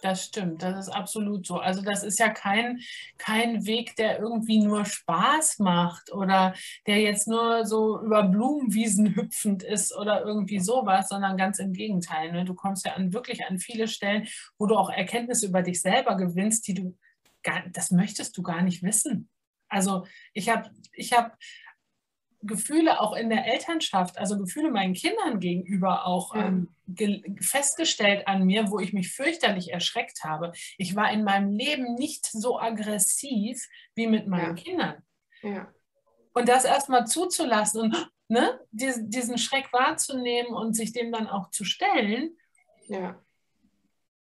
Das stimmt, das ist absolut so. Also das ist ja kein, kein Weg, der irgendwie nur Spaß macht oder der jetzt nur so über Blumenwiesen hüpfend ist oder irgendwie sowas, sondern ganz im Gegenteil. Ne? Du kommst ja an wirklich an viele Stellen, wo du auch Erkenntnisse über dich selber gewinnst, die du gar, das möchtest du gar nicht wissen. Also ich habe ich hab Gefühle auch in der Elternschaft, also Gefühle meinen Kindern gegenüber auch ja. ähm, festgestellt an mir, wo ich mich fürchterlich erschreckt habe. Ich war in meinem Leben nicht so aggressiv wie mit meinen ja. Kindern. Ja. Und das erstmal zuzulassen und ne, diesen, diesen Schreck wahrzunehmen und sich dem dann auch zu stellen.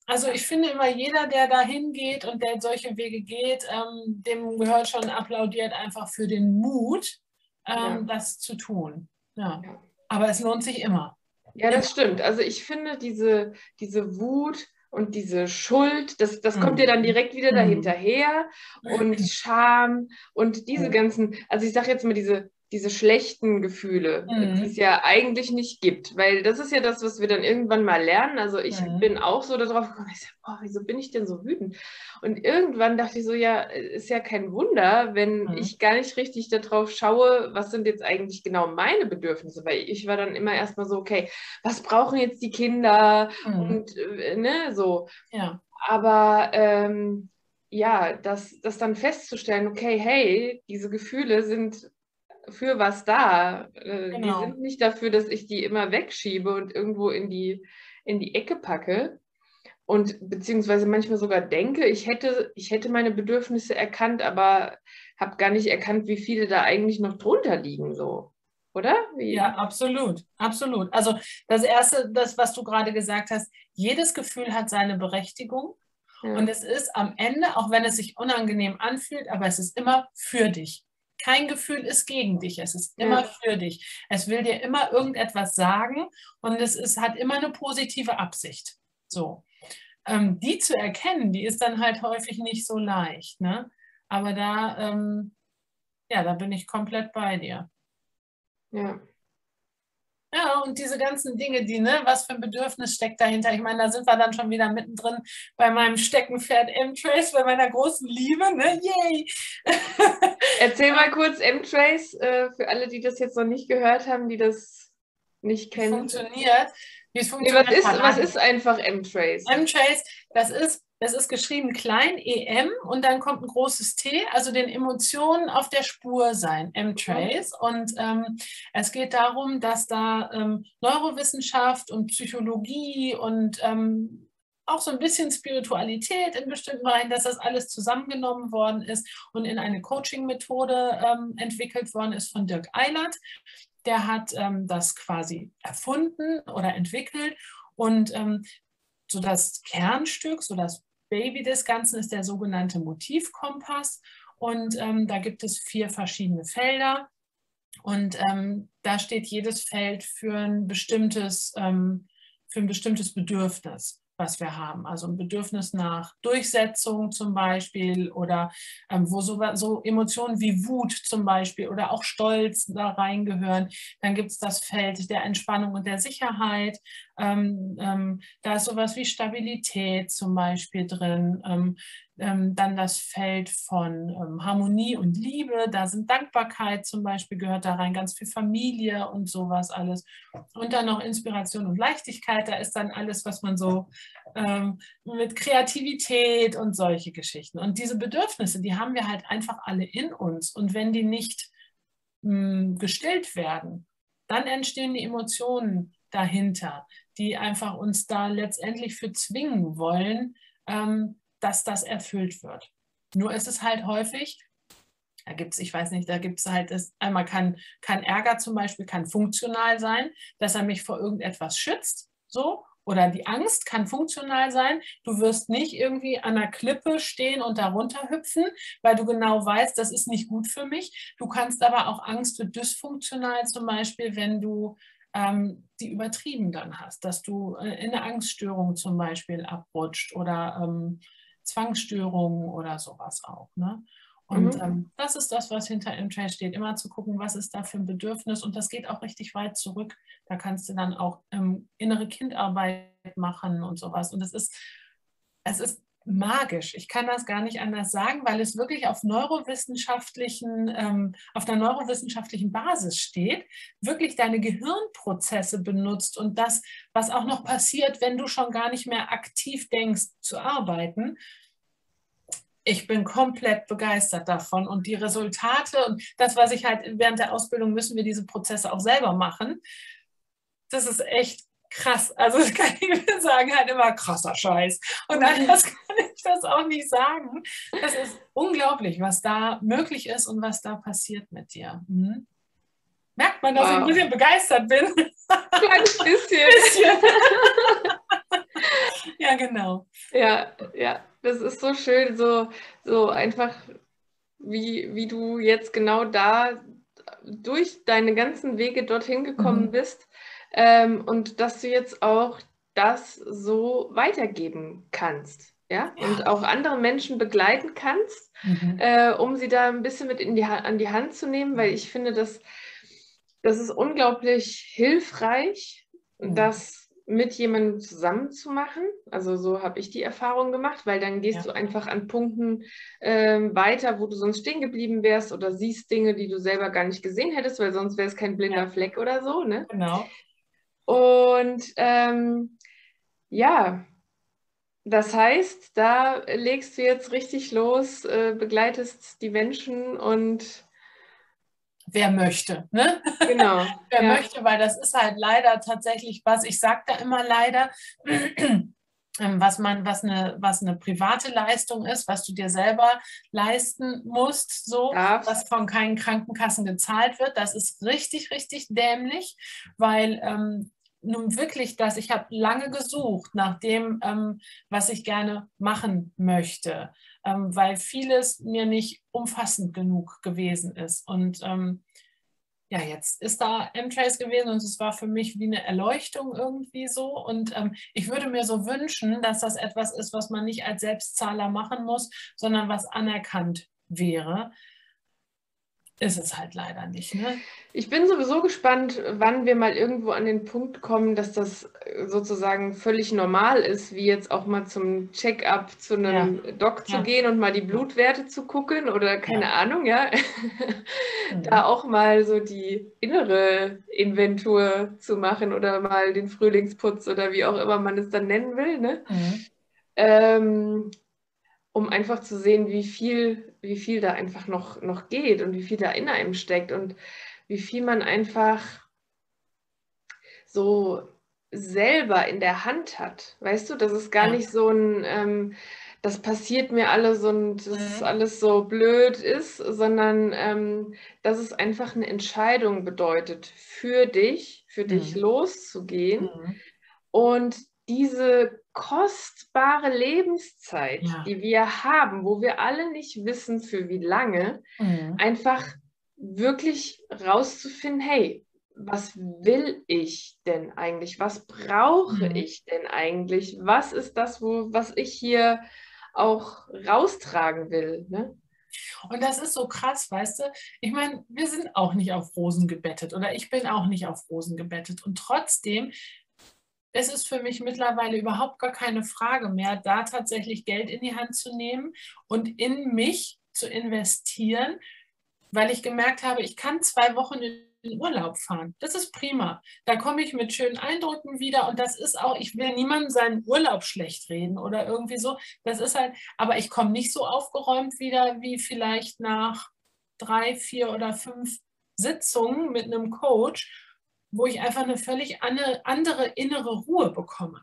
Also ich finde immer, jeder, der da hingeht und der solche Wege geht, ähm, dem gehört schon applaudiert einfach für den Mut, ähm, ja. das zu tun. Ja. ja. Aber es lohnt sich immer. Ja, das stimmt. Also ich finde diese, diese Wut und diese Schuld, das, das mhm. kommt dir dann direkt wieder mhm. dahinterher und Scham und diese ganzen, also ich sage jetzt mal diese diese schlechten Gefühle, mhm. die es ja eigentlich nicht gibt. Weil das ist ja das, was wir dann irgendwann mal lernen. Also ich mhm. bin auch so darauf gekommen, ich sag, oh, wieso bin ich denn so wütend? Und irgendwann dachte ich so, ja, ist ja kein Wunder, wenn mhm. ich gar nicht richtig darauf schaue, was sind jetzt eigentlich genau meine Bedürfnisse. Weil ich war dann immer erstmal so, okay, was brauchen jetzt die Kinder? Mhm. Und äh, ne, so. Ja. Aber ähm, ja, das, das dann festzustellen, okay, hey, diese Gefühle sind für was da. Äh, genau. Die sind nicht dafür, dass ich die immer wegschiebe und irgendwo in die, in die Ecke packe. Und beziehungsweise manchmal sogar denke, ich hätte, ich hätte meine Bedürfnisse erkannt, aber habe gar nicht erkannt, wie viele da eigentlich noch drunter liegen, so. Oder? Wie? Ja, absolut, absolut. Also das Erste, das, was du gerade gesagt hast, jedes Gefühl hat seine Berechtigung. Ja. Und es ist am Ende, auch wenn es sich unangenehm anfühlt, aber es ist immer für dich. Kein Gefühl ist gegen dich, es ist immer ja. für dich. Es will dir immer irgendetwas sagen und es ist, hat immer eine positive Absicht. So. Ähm, die zu erkennen, die ist dann halt häufig nicht so leicht. Ne? Aber da, ähm, ja, da bin ich komplett bei dir. Ja. Ja, und diese ganzen Dinge, die, ne, was für ein Bedürfnis steckt dahinter? Ich meine, da sind wir dann schon wieder mittendrin bei meinem Steckenpferd M-Trace, bei meiner großen Liebe, ne? Yay! Erzähl mal kurz M-Trace äh, für alle, die das jetzt noch nicht gehört haben, die das nicht kennen. Wie funktioniert. Wie es funktioniert. Nee, was, ist, was ist einfach M-Trace? M-Trace, das ist das ist geschrieben klein EM und dann kommt ein großes T, also den Emotionen auf der Spur sein, M-Trace. Und ähm, es geht darum, dass da ähm, Neurowissenschaft und Psychologie und ähm, auch so ein bisschen Spiritualität in bestimmten Bereichen, dass das alles zusammengenommen worden ist und in eine Coaching-Methode ähm, entwickelt worden ist von Dirk Eilert. Der hat ähm, das quasi erfunden oder entwickelt und ähm, so das Kernstück, so das Baby des Ganzen ist der sogenannte Motivkompass. Und ähm, da gibt es vier verschiedene Felder. Und ähm, da steht jedes Feld für ein bestimmtes, ähm, für ein bestimmtes Bedürfnis was wir haben. Also ein Bedürfnis nach Durchsetzung zum Beispiel oder ähm, wo so, so, Emotionen wie Wut zum Beispiel oder auch Stolz da reingehören. Dann gibt es das Feld der Entspannung und der Sicherheit. Ähm, ähm, da ist sowas wie Stabilität zum Beispiel drin. Ähm, dann das Feld von ähm, Harmonie und Liebe, da sind Dankbarkeit zum Beispiel gehört da rein, ganz viel Familie und sowas alles. Und dann noch Inspiration und Leichtigkeit, da ist dann alles, was man so ähm, mit Kreativität und solche Geschichten. Und diese Bedürfnisse, die haben wir halt einfach alle in uns. Und wenn die nicht mh, hm, gestillt werden, dann entstehen die Emotionen dahinter, die einfach uns da letztendlich für zwingen wollen, ähm, dass das erfüllt wird. Nur ist es halt häufig, da gibt es, ich weiß nicht, da gibt es halt, das, einmal kann, kann Ärger zum Beispiel, kann funktional sein, dass er mich vor irgendetwas schützt, so, oder die Angst kann funktional sein. Du wirst nicht irgendwie an einer Klippe stehen und darunter hüpfen, weil du genau weißt, das ist nicht gut für mich. Du kannst aber auch Angst wird dysfunktional zum Beispiel, wenn du ähm, die übertrieben dann hast, dass du äh, in eine Angststörung zum Beispiel abrutscht oder ähm, Zwangsstörungen oder sowas auch. Ne? Und mhm. ähm, das ist das, was hinter M-Trace steht. Immer zu gucken, was ist da für ein Bedürfnis. Und das geht auch richtig weit zurück. Da kannst du dann auch ähm, innere Kindarbeit machen und sowas. Und es ist, es ist magisch. Ich kann das gar nicht anders sagen, weil es wirklich auf neurowissenschaftlichen, ähm, auf einer neurowissenschaftlichen Basis steht, wirklich deine Gehirnprozesse benutzt und das, was auch noch passiert, wenn du schon gar nicht mehr aktiv denkst zu arbeiten. Ich bin komplett begeistert davon und die Resultate und das, was ich halt während der Ausbildung müssen wir diese Prozesse auch selber machen. Das ist echt krass. Also das kann ich sagen, halt immer krasser Scheiß. Und anders kann ich das auch nicht sagen. Das ist unglaublich, was da möglich ist und was da passiert mit dir. Mhm. Merkt man, dass wow. ich ein bisschen begeistert bin? Ein kleines bisschen. bisschen. ja, genau. Ja, ja, das ist so schön, so, so einfach, wie, wie du jetzt genau da durch deine ganzen Wege dorthin gekommen mhm. bist ähm, und dass du jetzt auch das so weitergeben kannst. Ja? ja. und auch andere Menschen begleiten kannst, mhm. äh, um sie da ein bisschen mit in die, an die Hand zu nehmen, weil ich finde, dass das ist unglaublich hilfreich, mhm. das mit jemandem zusammen zu machen. Also so habe ich die Erfahrung gemacht, weil dann gehst ja. du einfach an Punkten äh, weiter, wo du sonst stehen geblieben wärst oder siehst Dinge, die du selber gar nicht gesehen hättest, weil sonst wäre es kein blinder ja. Fleck oder so. Ne? Genau. Und ähm, ja, das heißt, da legst du jetzt richtig los, äh, begleitest die Menschen und wer möchte, ne? Genau. wer ja. möchte, weil das ist halt leider tatsächlich was, ich sage da immer leider, ähm, was man, was eine, was eine private Leistung ist, was du dir selber leisten musst, so, Darf. was von keinen Krankenkassen gezahlt wird, das ist richtig, richtig dämlich, weil ähm, nun wirklich das, ich habe lange gesucht nach dem, ähm, was ich gerne machen möchte, ähm, weil vieles mir nicht umfassend genug gewesen ist. Und ähm, ja, jetzt ist da M-Trace gewesen und es war für mich wie eine Erleuchtung irgendwie so. Und ähm, ich würde mir so wünschen, dass das etwas ist, was man nicht als Selbstzahler machen muss, sondern was anerkannt wäre ist es halt leider nicht. Ne? Ich bin sowieso gespannt, wann wir mal irgendwo an den Punkt kommen, dass das äh, sozusagen völlig normal ist, wie jetzt auch mal zum Check-up zu einem ja. Doc zu ja. gehen und mal die Blutwerte zu gucken oder keine ja. Ahnung, ja. Mhm. da auch mal so die innere Inventur zu machen oder mal den Frühlingsputz oder wie auch immer man es dann nennen will. Ne? Mhm. Ähm, um einfach zu sehen, wie viel, wie viel da einfach noch, noch geht und wie viel da in einem steckt und wie viel man einfach so selber in der Hand hat. Weißt du, das ist gar ja. nicht so ein, ähm, das passiert mir alles und das mhm. alles so blöd ist, sondern ähm, dass es einfach eine Entscheidung bedeutet, für dich, für mhm. dich loszugehen mhm. und diese kostbare Lebenszeit, ja. die wir haben, wo wir alle nicht wissen, für wie lange, mhm. einfach wirklich rauszufinden, hey, was will ich denn eigentlich? Was brauche mhm. ich denn eigentlich? Was ist das, wo, was ich hier auch raustragen will? Ne? Und das ist so krass, weißt du? Ich meine, wir sind auch nicht auf Rosen gebettet oder ich bin auch nicht auf Rosen gebettet. Und trotzdem, es ist für mich mittlerweile überhaupt gar keine Frage mehr, da tatsächlich Geld in die Hand zu nehmen und in mich zu investieren, weil ich gemerkt habe, ich kann zwei Wochen in in Urlaub fahren. Das ist prima. Da komme ich mit schönen Eindrücken wieder und das ist auch, ich will niemandem seinen Urlaub schlecht reden oder irgendwie so. Das ist halt, aber ich komme nicht so aufgeräumt wieder wie vielleicht nach drei, vier oder fünf Sitzungen mit einem Coach, wo ich einfach eine völlig andere innere Ruhe bekomme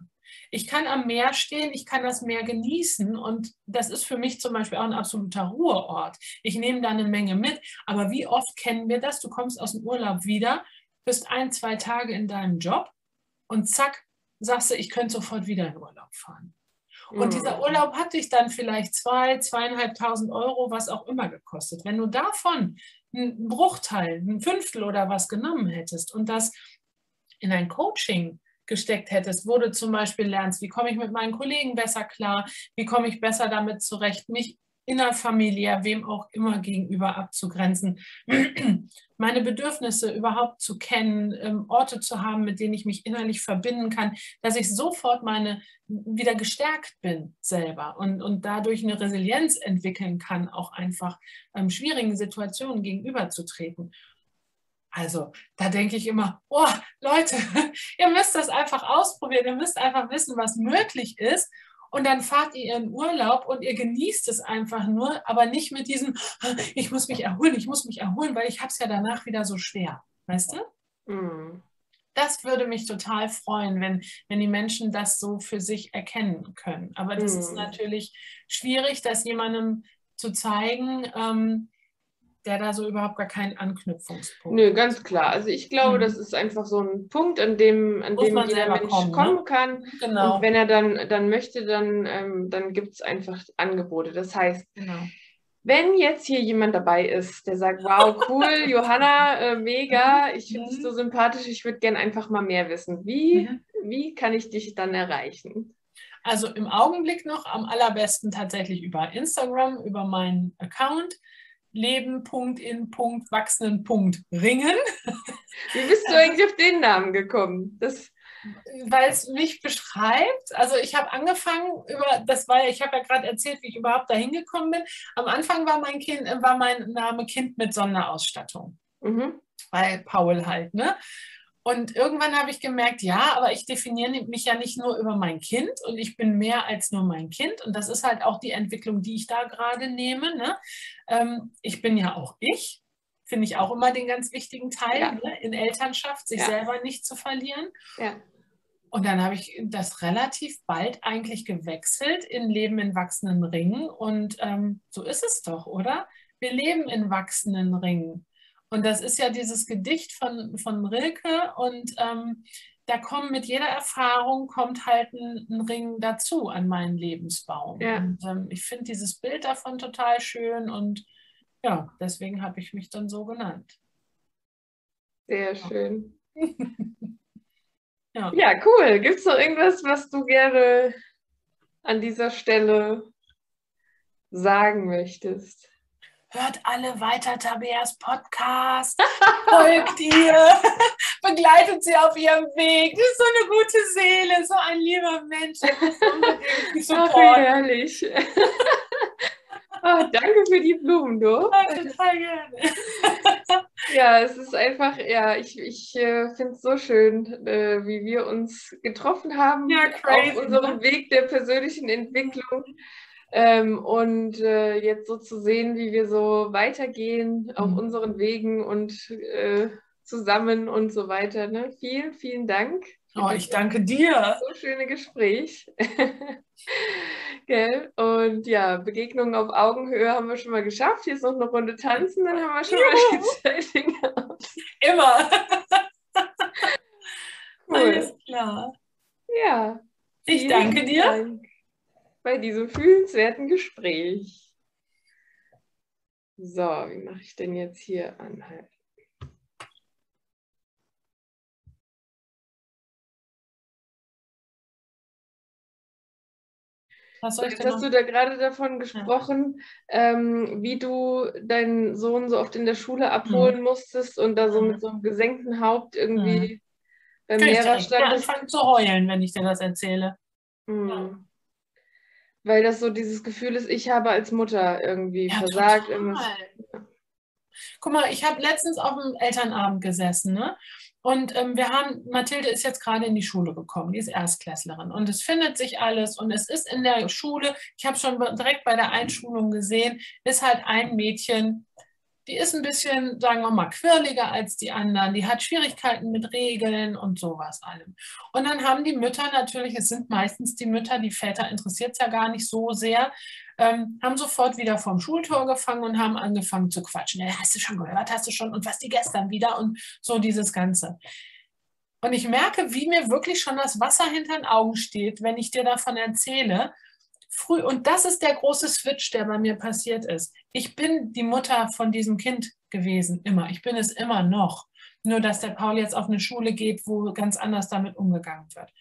ich kann am Meer stehen, ich kann das Meer genießen und das ist für mich zum Beispiel auch ein absoluter Ruheort. Ich nehme da eine Menge mit, aber wie oft kennen wir das? Du kommst aus dem Urlaub wieder, bist ein, zwei Tage in deinem Job und zack, sagst du, ich könnte sofort wieder in Urlaub fahren. Und mhm. dieser Urlaub hat dich dann vielleicht zwei, zweieinhalbtausend Euro, was auch immer gekostet. Wenn du davon einen Bruchteil, ein Fünftel oder was genommen hättest und das in ein Coaching gesteckt hättest, wo du zum Beispiel lernst, wie komme ich mit meinen Kollegen besser klar, wie komme ich besser damit zurecht, mich in der Familie, wem auch immer gegenüber abzugrenzen, meine Bedürfnisse überhaupt zu kennen, ähm, Orte zu haben, mit denen ich mich innerlich verbinden kann, dass ich sofort meine wieder gestärkt bin selber und, und dadurch eine Resilienz entwickeln kann, auch einfach ähm, schwierigen Situationen gegenüberzutreten. Also da denke ich immer, oh Leute, ihr müsst das einfach ausprobieren, ihr müsst einfach wissen, was möglich ist. Und dann fahrt ihr in Urlaub und ihr genießt es einfach nur, aber nicht mit diesem, ich muss mich erholen, ich muss mich erholen, weil ich habe es ja danach wieder so schwer. Weißt du? Mm. Das würde mich total freuen, wenn, wenn die Menschen das so für sich erkennen können. Aber das mm. ist natürlich schwierig, das jemandem zu zeigen, ähm, der da so überhaupt gar keinen Anknüpfungspunkt Nö, ganz klar. Also ich glaube, mhm. das ist einfach so ein Punkt, an dem, an dem jeder Mensch kommen, ne? kommen kann. Genau. Und wenn er dann, dann möchte, dann, ähm, dann gibt es einfach Angebote. Das heißt, genau. wenn jetzt hier jemand dabei ist, der sagt, wow, cool, Johanna, äh, mega, ich finde dich mhm. so sympathisch, ich würde gerne einfach mal mehr wissen. Wie, mhm. wie kann ich dich dann erreichen? Also im Augenblick noch am allerbesten tatsächlich über Instagram, über meinen Account Leben, Punkt in Punkt, wachsenden Punkt, Ringen. Wie bist du eigentlich auf den Namen gekommen? Das weil es mich beschreibt. Also ich habe angefangen über, das war ja, ich habe ja gerade erzählt, wie ich überhaupt dahin gekommen bin. Am Anfang war mein Kind, war mein Name Kind mit Sonderausstattung. Mhm. Weil Paul halt, ne? Und irgendwann habe ich gemerkt, ja, aber ich definiere mich ja nicht nur über mein Kind und ich bin mehr als nur mein Kind. Und das ist halt auch die Entwicklung, die ich da gerade nehme. Ne? Ähm, ich bin ja auch ich, finde ich auch immer den ganz wichtigen Teil ja. ne? in Elternschaft, sich ja. selber nicht zu verlieren. Ja. Und dann habe ich das relativ bald eigentlich gewechselt in Leben in wachsenden Ringen. Und ähm, so ist es doch, oder? Wir leben in wachsenden Ringen. Und das ist ja dieses Gedicht von, von Rilke und ähm, da kommt mit jeder Erfahrung kommt halt ein, ein Ring dazu an meinen Lebensbaum. Ja. Und ähm, ich finde dieses Bild davon total schön und ja, deswegen habe ich mich dann so genannt. Sehr schön. ja. ja, cool. Gibt es noch irgendwas, was du gerne an dieser Stelle sagen möchtest? Hört alle weiter Tabeas Podcast, folgt ihr, begleitet sie auf ihrem Weg. Das ist so eine gute Seele, so ein lieber Mensch. Ach, wie herrlich. oh, danke für die Blumen, du. Ja, total gerne. ja, es ist einfach, ja, ich, ich äh, finde es so schön, äh, wie wir uns getroffen haben ja, crazy, auf unserem ne? Weg der persönlichen Entwicklung. Ähm, und äh, jetzt so zu sehen, wie wir so weitergehen auf mhm. unseren Wegen und äh, zusammen und so weiter. Ne? Vielen, vielen Dank. Oh, ich danke dir. So schöne Gespräch. Gell? Und ja, Begegnungen auf Augenhöhe haben wir schon mal geschafft. Hier ist noch eine Runde tanzen, dann haben wir schon Juhu. mal die Zeit gehabt. Immer. cool. Alles klar. Ja. Ich danke dir. Dank bei diesem fühlenswerten Gespräch. So, wie mache ich denn jetzt hier anhalten? Was soll ich Jetzt hast du da gerade davon gesprochen, ja. ähm, wie du deinen Sohn so oft in der Schule abholen mhm. musstest und da so mhm. mit so einem gesenkten Haupt irgendwie mhm. beim Kann Lehrer stand. Ich anfangen zu heulen, wenn ich dir das erzähle. Mhm. Ja. Weil das so dieses Gefühl ist, ich habe als Mutter irgendwie ja, versagt. Guck mal, ich habe letztens auf dem Elternabend gesessen, ne? Und ähm, wir haben, Mathilde ist jetzt gerade in die Schule gekommen, die ist Erstklässlerin und es findet sich alles und es ist in der Schule, ich habe schon direkt bei der Einschulung gesehen, ist halt ein Mädchen, die ist ein bisschen, sagen wir mal, quirliger als die anderen, die hat Schwierigkeiten mit Regeln und sowas allem. Und dann haben die Mütter natürlich, es sind meistens die Mütter, die Väter interessiert es ja gar nicht so sehr, ähm, haben sofort wieder vom Schultor gefangen und haben angefangen zu quatschen. Ja, hast du schon gehört, hast du schon und was die gestern wieder und so dieses Ganze. Und ich merke, wie mir wirklich schon das Wasser hinter den Augen steht, wenn ich dir davon erzähle. Früh, und das ist der große Switch, der bei mir passiert ist. Ich bin die Mutter von diesem Kind gewesen, immer. Ich bin es immer noch. Nur, dass der Paul jetzt auf eine Schule geht, wo ganz anders damit umgegangen wird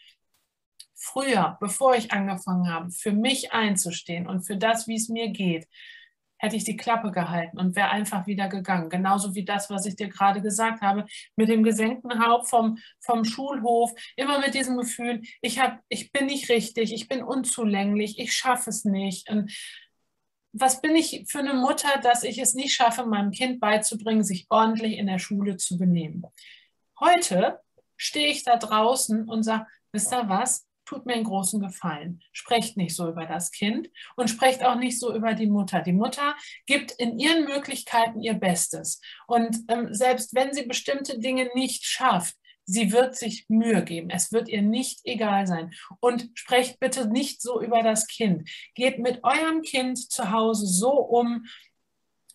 früher, bevor ich angefangen habe, für mich einzustehen und für das, wie es mir geht, hätte ich die Klappe gehalten und wäre einfach wieder gegangen. Genauso wie das, was ich dir gerade gesagt habe, mit dem gesenkten Haupt vom, vom Schulhof, immer mit diesem Gefühl, ich, hab, ich bin nicht richtig, ich bin unzulänglich, ich schaffe es nicht. Und was bin ich für eine Mutter, dass ich es nicht schaffe, meinem Kind beizubringen, sich ordentlich in der Schule zu benehmen? Heute stehe ich da draußen und sage, wisst ihr was? Tut mir einen großen Gefallen. Sprecht nicht so über das Kind und sprecht auch nicht so über die Mutter. Die Mutter gibt in ihren Möglichkeiten ihr Bestes. Und ähm, selbst wenn sie bestimmte Dinge nicht schafft, sie wird sich Mühe geben. Es wird ihr nicht egal sein. Und sprecht bitte nicht so über das Kind. Geht mit eurem Kind zu Hause so um,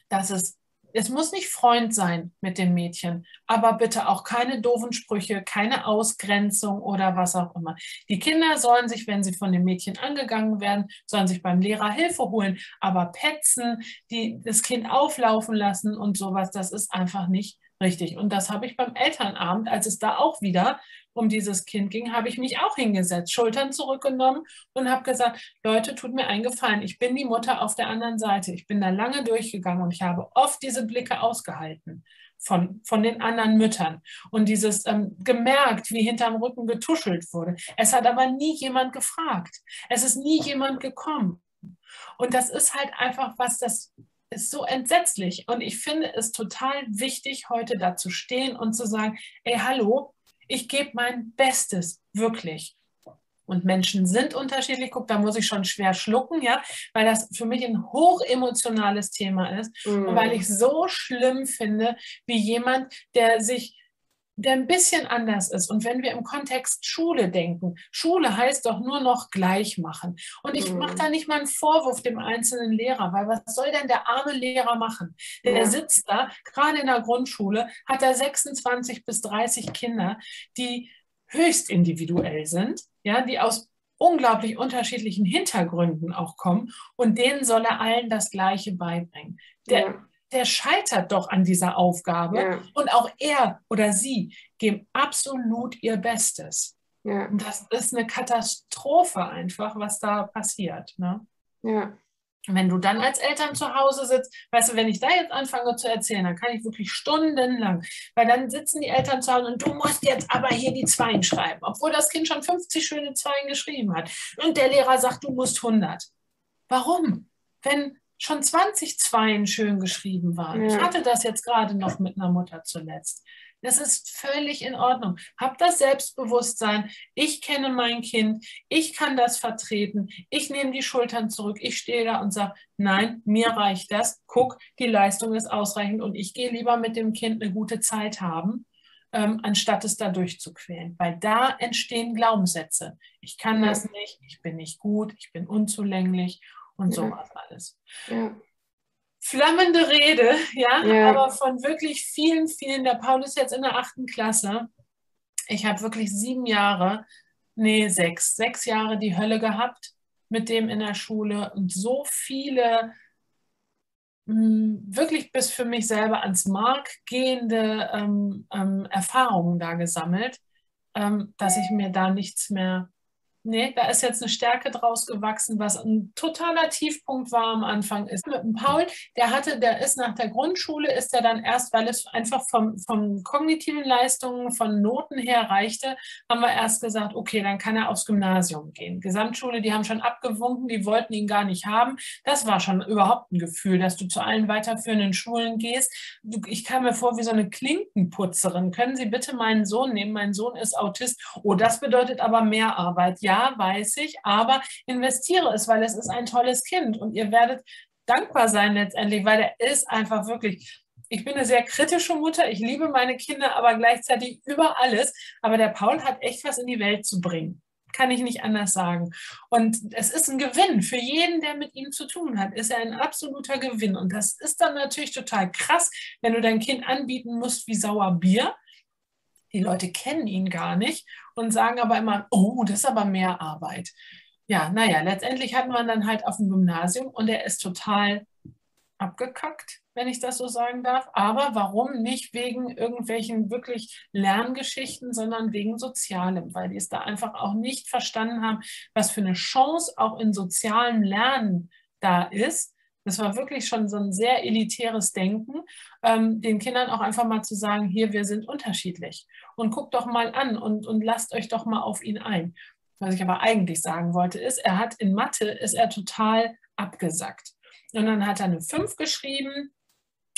dass es es muss nicht Freund sein mit dem Mädchen, aber bitte auch keine doofen Sprüche, keine Ausgrenzung oder was auch immer. Die Kinder sollen sich, wenn sie von dem Mädchen angegangen werden, sollen sich beim Lehrer Hilfe holen, aber petzen, die das Kind auflaufen lassen und sowas, das ist einfach nicht richtig. Und das habe ich beim Elternabend, als es da auch wieder um dieses Kind ging, habe ich mich auch hingesetzt, Schultern zurückgenommen und habe gesagt, Leute, tut mir einen Gefallen, ich bin die Mutter auf der anderen Seite. Ich bin da lange durchgegangen und ich habe oft diese Blicke ausgehalten von, von den anderen Müttern und dieses ähm, gemerkt, wie hinterm Rücken getuschelt wurde. Es hat aber nie jemand gefragt. Es ist nie jemand gekommen. Und das ist halt einfach was, das ist so entsetzlich. Und ich finde es total wichtig, heute da zu stehen und zu sagen, ey, hallo, ich gebe mein Bestes, wirklich. Und Menschen sind unterschiedlich. Guck, da muss ich schon schwer schlucken, ja, weil das für mich ein hochemotionales Thema ist. Mm. Und weil ich so schlimm finde, wie jemand, der sich der ein bisschen anders ist. Und wenn wir im Kontext Schule denken, Schule heißt doch nur noch gleich machen. Und ich mhm. mache da nicht mal einen Vorwurf dem einzelnen Lehrer, weil was soll denn der arme Lehrer machen? Der ja. sitzt da, gerade in der Grundschule, hat da 26 bis 30 Kinder, die höchst individuell sind, ja, die aus unglaublich unterschiedlichen Hintergründen auch kommen und denen soll er allen das Gleiche beibringen. Der, ja der scheitert doch an dieser Aufgabe ja. und auch er oder sie geben absolut ihr Bestes. Ja. Und das ist eine Katastrophe einfach, was da passiert. Ne? Ja. Wenn du dann als Eltern zu Hause sitzt, weißt du, wenn ich da jetzt anfange zu erzählen, dann kann ich wirklich stundenlang, weil dann sitzen die Eltern zu Hause und du musst jetzt aber hier die Zweien schreiben, obwohl das Kind schon 50 schöne Zweien geschrieben hat. Und der Lehrer sagt, du musst 100. Warum? Wenn schon 20 Zweien schön geschrieben waren. Ja. Ich hatte das jetzt gerade noch mit einer Mutter zuletzt. Das ist völlig in Ordnung. Hab das Selbstbewusstsein. Ich kenne mein Kind. Ich kann das vertreten. Ich nehme die Schultern zurück. Ich stehe da und sage, nein, mir reicht das. Guck, die Leistung ist ausreichend und ich gehe lieber mit dem Kind eine gute Zeit haben, ähm, anstatt es da durchzuquälen. Weil da entstehen Glaubenssätze. Ich kann das nicht. Ich bin nicht gut. Ich bin unzulänglich und ja. sowas alles. Ja. Flammende Rede, ja, ja, aber von wirklich vielen, vielen. Der Paul ist jetzt in der achten Klasse. Ich habe wirklich sieben Jahre, nee, sechs, sechs Jahre die Hölle gehabt mit dem in der Schule und so viele mh, wirklich bis für mich selber ans Mark gehende ähm, ähm, Erfahrungen da gesammelt, ähm, dass ich mir da nichts mehr nee, da ist jetzt eine Stärke draus gewachsen, was ein totaler Tiefpunkt war am Anfang ist. Mit dem Paul, der hatte, der ist nach der Grundschule, ist er dann erst, weil es einfach vom, vom kognitiven Leistungen, von Noten her reichte, haben wir erst gesagt, okay, dann kann er aufs Gymnasium gehen. Gesamtschule, die haben schon abgewunken, die wollten ihn gar nicht haben. Das war schon überhaupt ein Gefühl, dass du zu allen weiterführenden Schulen gehst. Ich kam mir vor wie so eine Klinkenputzerin. Können Sie bitte meinen Sohn nehmen? Mein Sohn ist Autist. Oh, das bedeutet aber mehr Arbeit. Ja, weiß ich, aber investiere es, weil es ist ein tolles Kind und ihr werdet dankbar sein letztendlich, weil er ist einfach wirklich. Ich bin eine sehr kritische Mutter, ich liebe meine Kinder, aber gleichzeitig über alles. Aber der Paul hat echt was in die Welt zu bringen kann ich nicht anders sagen. Und es ist ein Gewinn für jeden, der mit ihm zu tun hat, ist er ein absoluter Gewinn. Und das ist dann natürlich total krass, wenn du dein Kind anbieten musst wie Sauerbier die Leute kennen ihn gar nicht und sagen aber immer, oh, das ist aber mehr Arbeit. Ja, naja, letztendlich hat man dann halt auf dem Gymnasium und er ist total abgekackt, wenn ich das so sagen darf. Aber warum nicht wegen irgendwelchen wirklich Lerngeschichten, sondern wegen Sozialem, weil die es da einfach auch nicht verstanden haben, was für eine Chance auch in sozialem Lernen da ist das war wirklich schon so ein sehr elitäres Denken, ähm, den Kindern auch einfach mal zu sagen, hier, wir sind unterschiedlich und guckt doch mal an und, und lasst euch doch mal auf ihn ein. Was ich aber eigentlich sagen wollte, ist, er hat in Mathe, ist er total abgesackt. Und dann hat er eine 5 geschrieben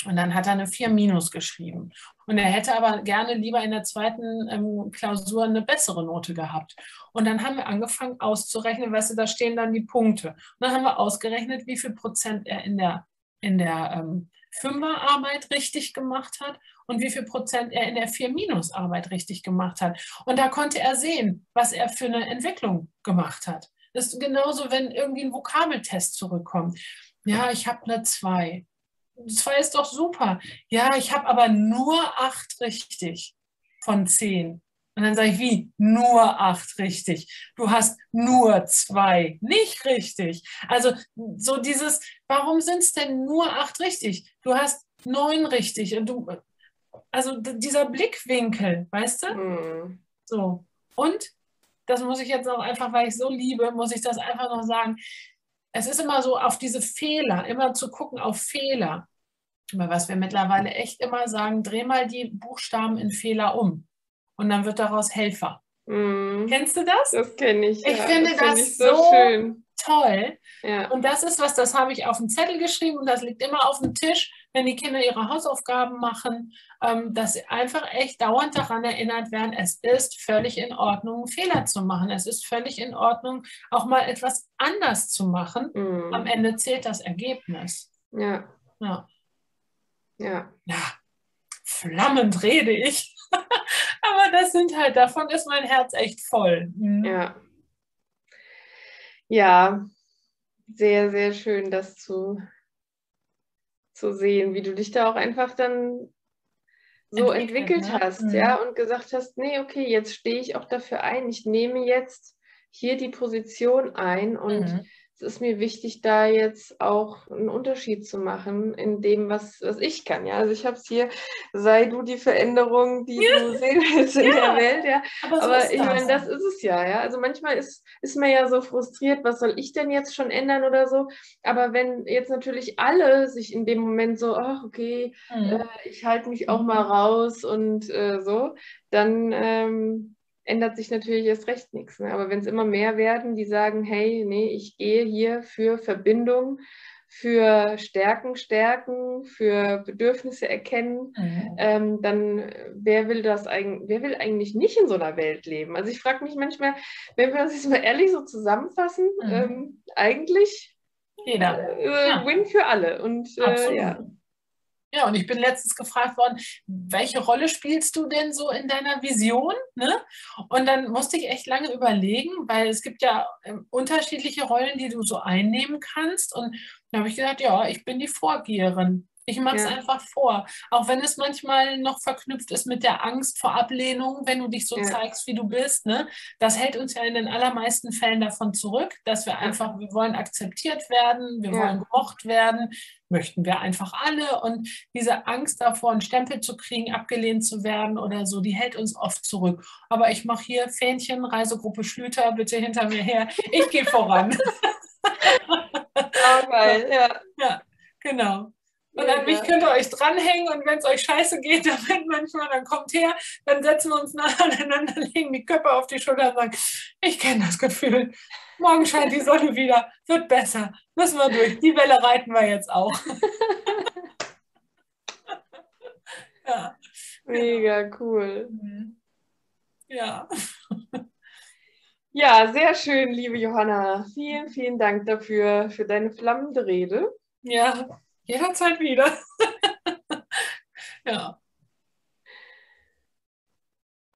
und dann hat er eine 4 minus geschrieben. Und er hätte aber gerne lieber in der zweiten ähm, Klausur eine bessere Note gehabt. Und dann haben wir angefangen auszurechnen, weißt du, da stehen dann die Punkte. Und dann haben wir ausgerechnet, wie viel Prozent er in der, in der ähm, Fünferarbeit richtig gemacht hat und wie viel Prozent er in der Vier-Minus-Arbeit richtig gemacht hat. Und da konnte er sehen, was er für eine Entwicklung gemacht hat. Das ist genauso, wenn irgendwie ein Vokabeltest zurückkommt. Ja, ich habe eine 2 zwei ist doch super. Ja, ich habe aber nur acht richtig von zehn. Und dann sage ich, wie? Nur acht richtig. Du hast nur zwei nicht richtig. Also so dieses, warum sind es denn nur acht richtig? Du hast neun richtig. Und du, also dieser Blickwinkel, weißt du? Mhm. So. Und das muss ich jetzt auch einfach, weil ich so liebe, muss ich das einfach noch sagen. Es ist immer so auf diese Fehler, immer zu gucken auf Fehler. Aber was wir mittlerweile echt immer sagen, dreh mal die Buchstaben in Fehler um und dann wird daraus Helfer. Mm. Kennst du das? Das kenne ich. Ich ja. finde das, das ich so, so schön. toll. Ja. Und das ist was, das habe ich auf dem Zettel geschrieben und das liegt immer auf dem Tisch, wenn die Kinder ihre Hausaufgaben machen, ähm, dass sie einfach echt dauernd daran erinnert werden, es ist völlig in Ordnung, Fehler zu machen. Es ist völlig in Ordnung, auch mal etwas anders zu machen. Mm. Am Ende zählt das Ergebnis. Ja. Ja. Ja. Ja, flammend rede ich. Aber das sind halt, davon ist mein Herz echt voll. Mhm. Ja. Ja, sehr, sehr schön, das zu, zu sehen, wie du dich da auch einfach dann so entwickelt, entwickelt ne? hast, mhm. ja, und gesagt hast, nee, okay, jetzt stehe ich auch dafür ein, ich nehme jetzt hier die Position ein und mhm es ist mir wichtig, da jetzt auch einen Unterschied zu machen in dem, was, was ich kann. Ja, also ich habe es hier, sei du die Veränderung, die ja. du sehen willst in ja. der Welt. Ja, aber, so aber ich meine, das ist es ja. Ja, also manchmal ist, ist man ja so frustriert, was soll ich denn jetzt schon ändern oder so. Aber wenn jetzt natürlich alle sich in dem Moment so, ach, okay, mhm. äh, ich halte mich auch mal raus und äh, so, dann ähm, ändert sich natürlich erst recht nichts. Ne? Aber wenn es immer mehr werden, die sagen, hey, nee, ich gehe hier für Verbindung, für Stärken stärken, für Bedürfnisse erkennen, mhm. ähm, dann wer will das eigentlich, wer will eigentlich nicht in so einer Welt leben? Also ich frage mich manchmal, wenn wir das jetzt mal ehrlich so zusammenfassen, mhm. ähm, eigentlich jeder äh, ja. Win für alle. Und äh, ja. Ja, und ich bin letztens gefragt worden, welche Rolle spielst du denn so in deiner Vision? Ne? Und dann musste ich echt lange überlegen, weil es gibt ja ähm, unterschiedliche Rollen, die du so einnehmen kannst. Und da habe ich gesagt, ja, ich bin die Vorgeherin. Ich mache es ja. einfach vor. Auch wenn es manchmal noch verknüpft ist mit der Angst vor Ablehnung, wenn du dich so ja. zeigst, wie du bist. Ne? Das hält uns ja in den allermeisten Fällen davon zurück, dass wir einfach, wir wollen akzeptiert werden, wir ja. wollen gemocht werden, möchten wir einfach alle. Und diese Angst davor, einen Stempel zu kriegen, abgelehnt zu werden oder so, die hält uns oft zurück. Aber ich mache hier Fähnchen, Reisegruppe Schlüter, bitte hinter mir her. Ich gehe voran. Oh, geil, ja. Ja, genau. Und an mich könnt ihr euch dranhängen und wenn es euch scheiße geht, dann manchmal, dann kommt her, dann setzen wir uns nacheinander, legen die Köpfe auf die Schulter und sagen, ich kenne das Gefühl. Morgen scheint die Sonne wieder, wird besser. Müssen wir durch. Die Welle reiten wir jetzt auch. ja. Mega cool. Mhm. Ja. Ja, sehr schön, liebe Johanna. Vielen, vielen Dank dafür, für deine flammende Rede. Ja, jederzeit wieder. ja.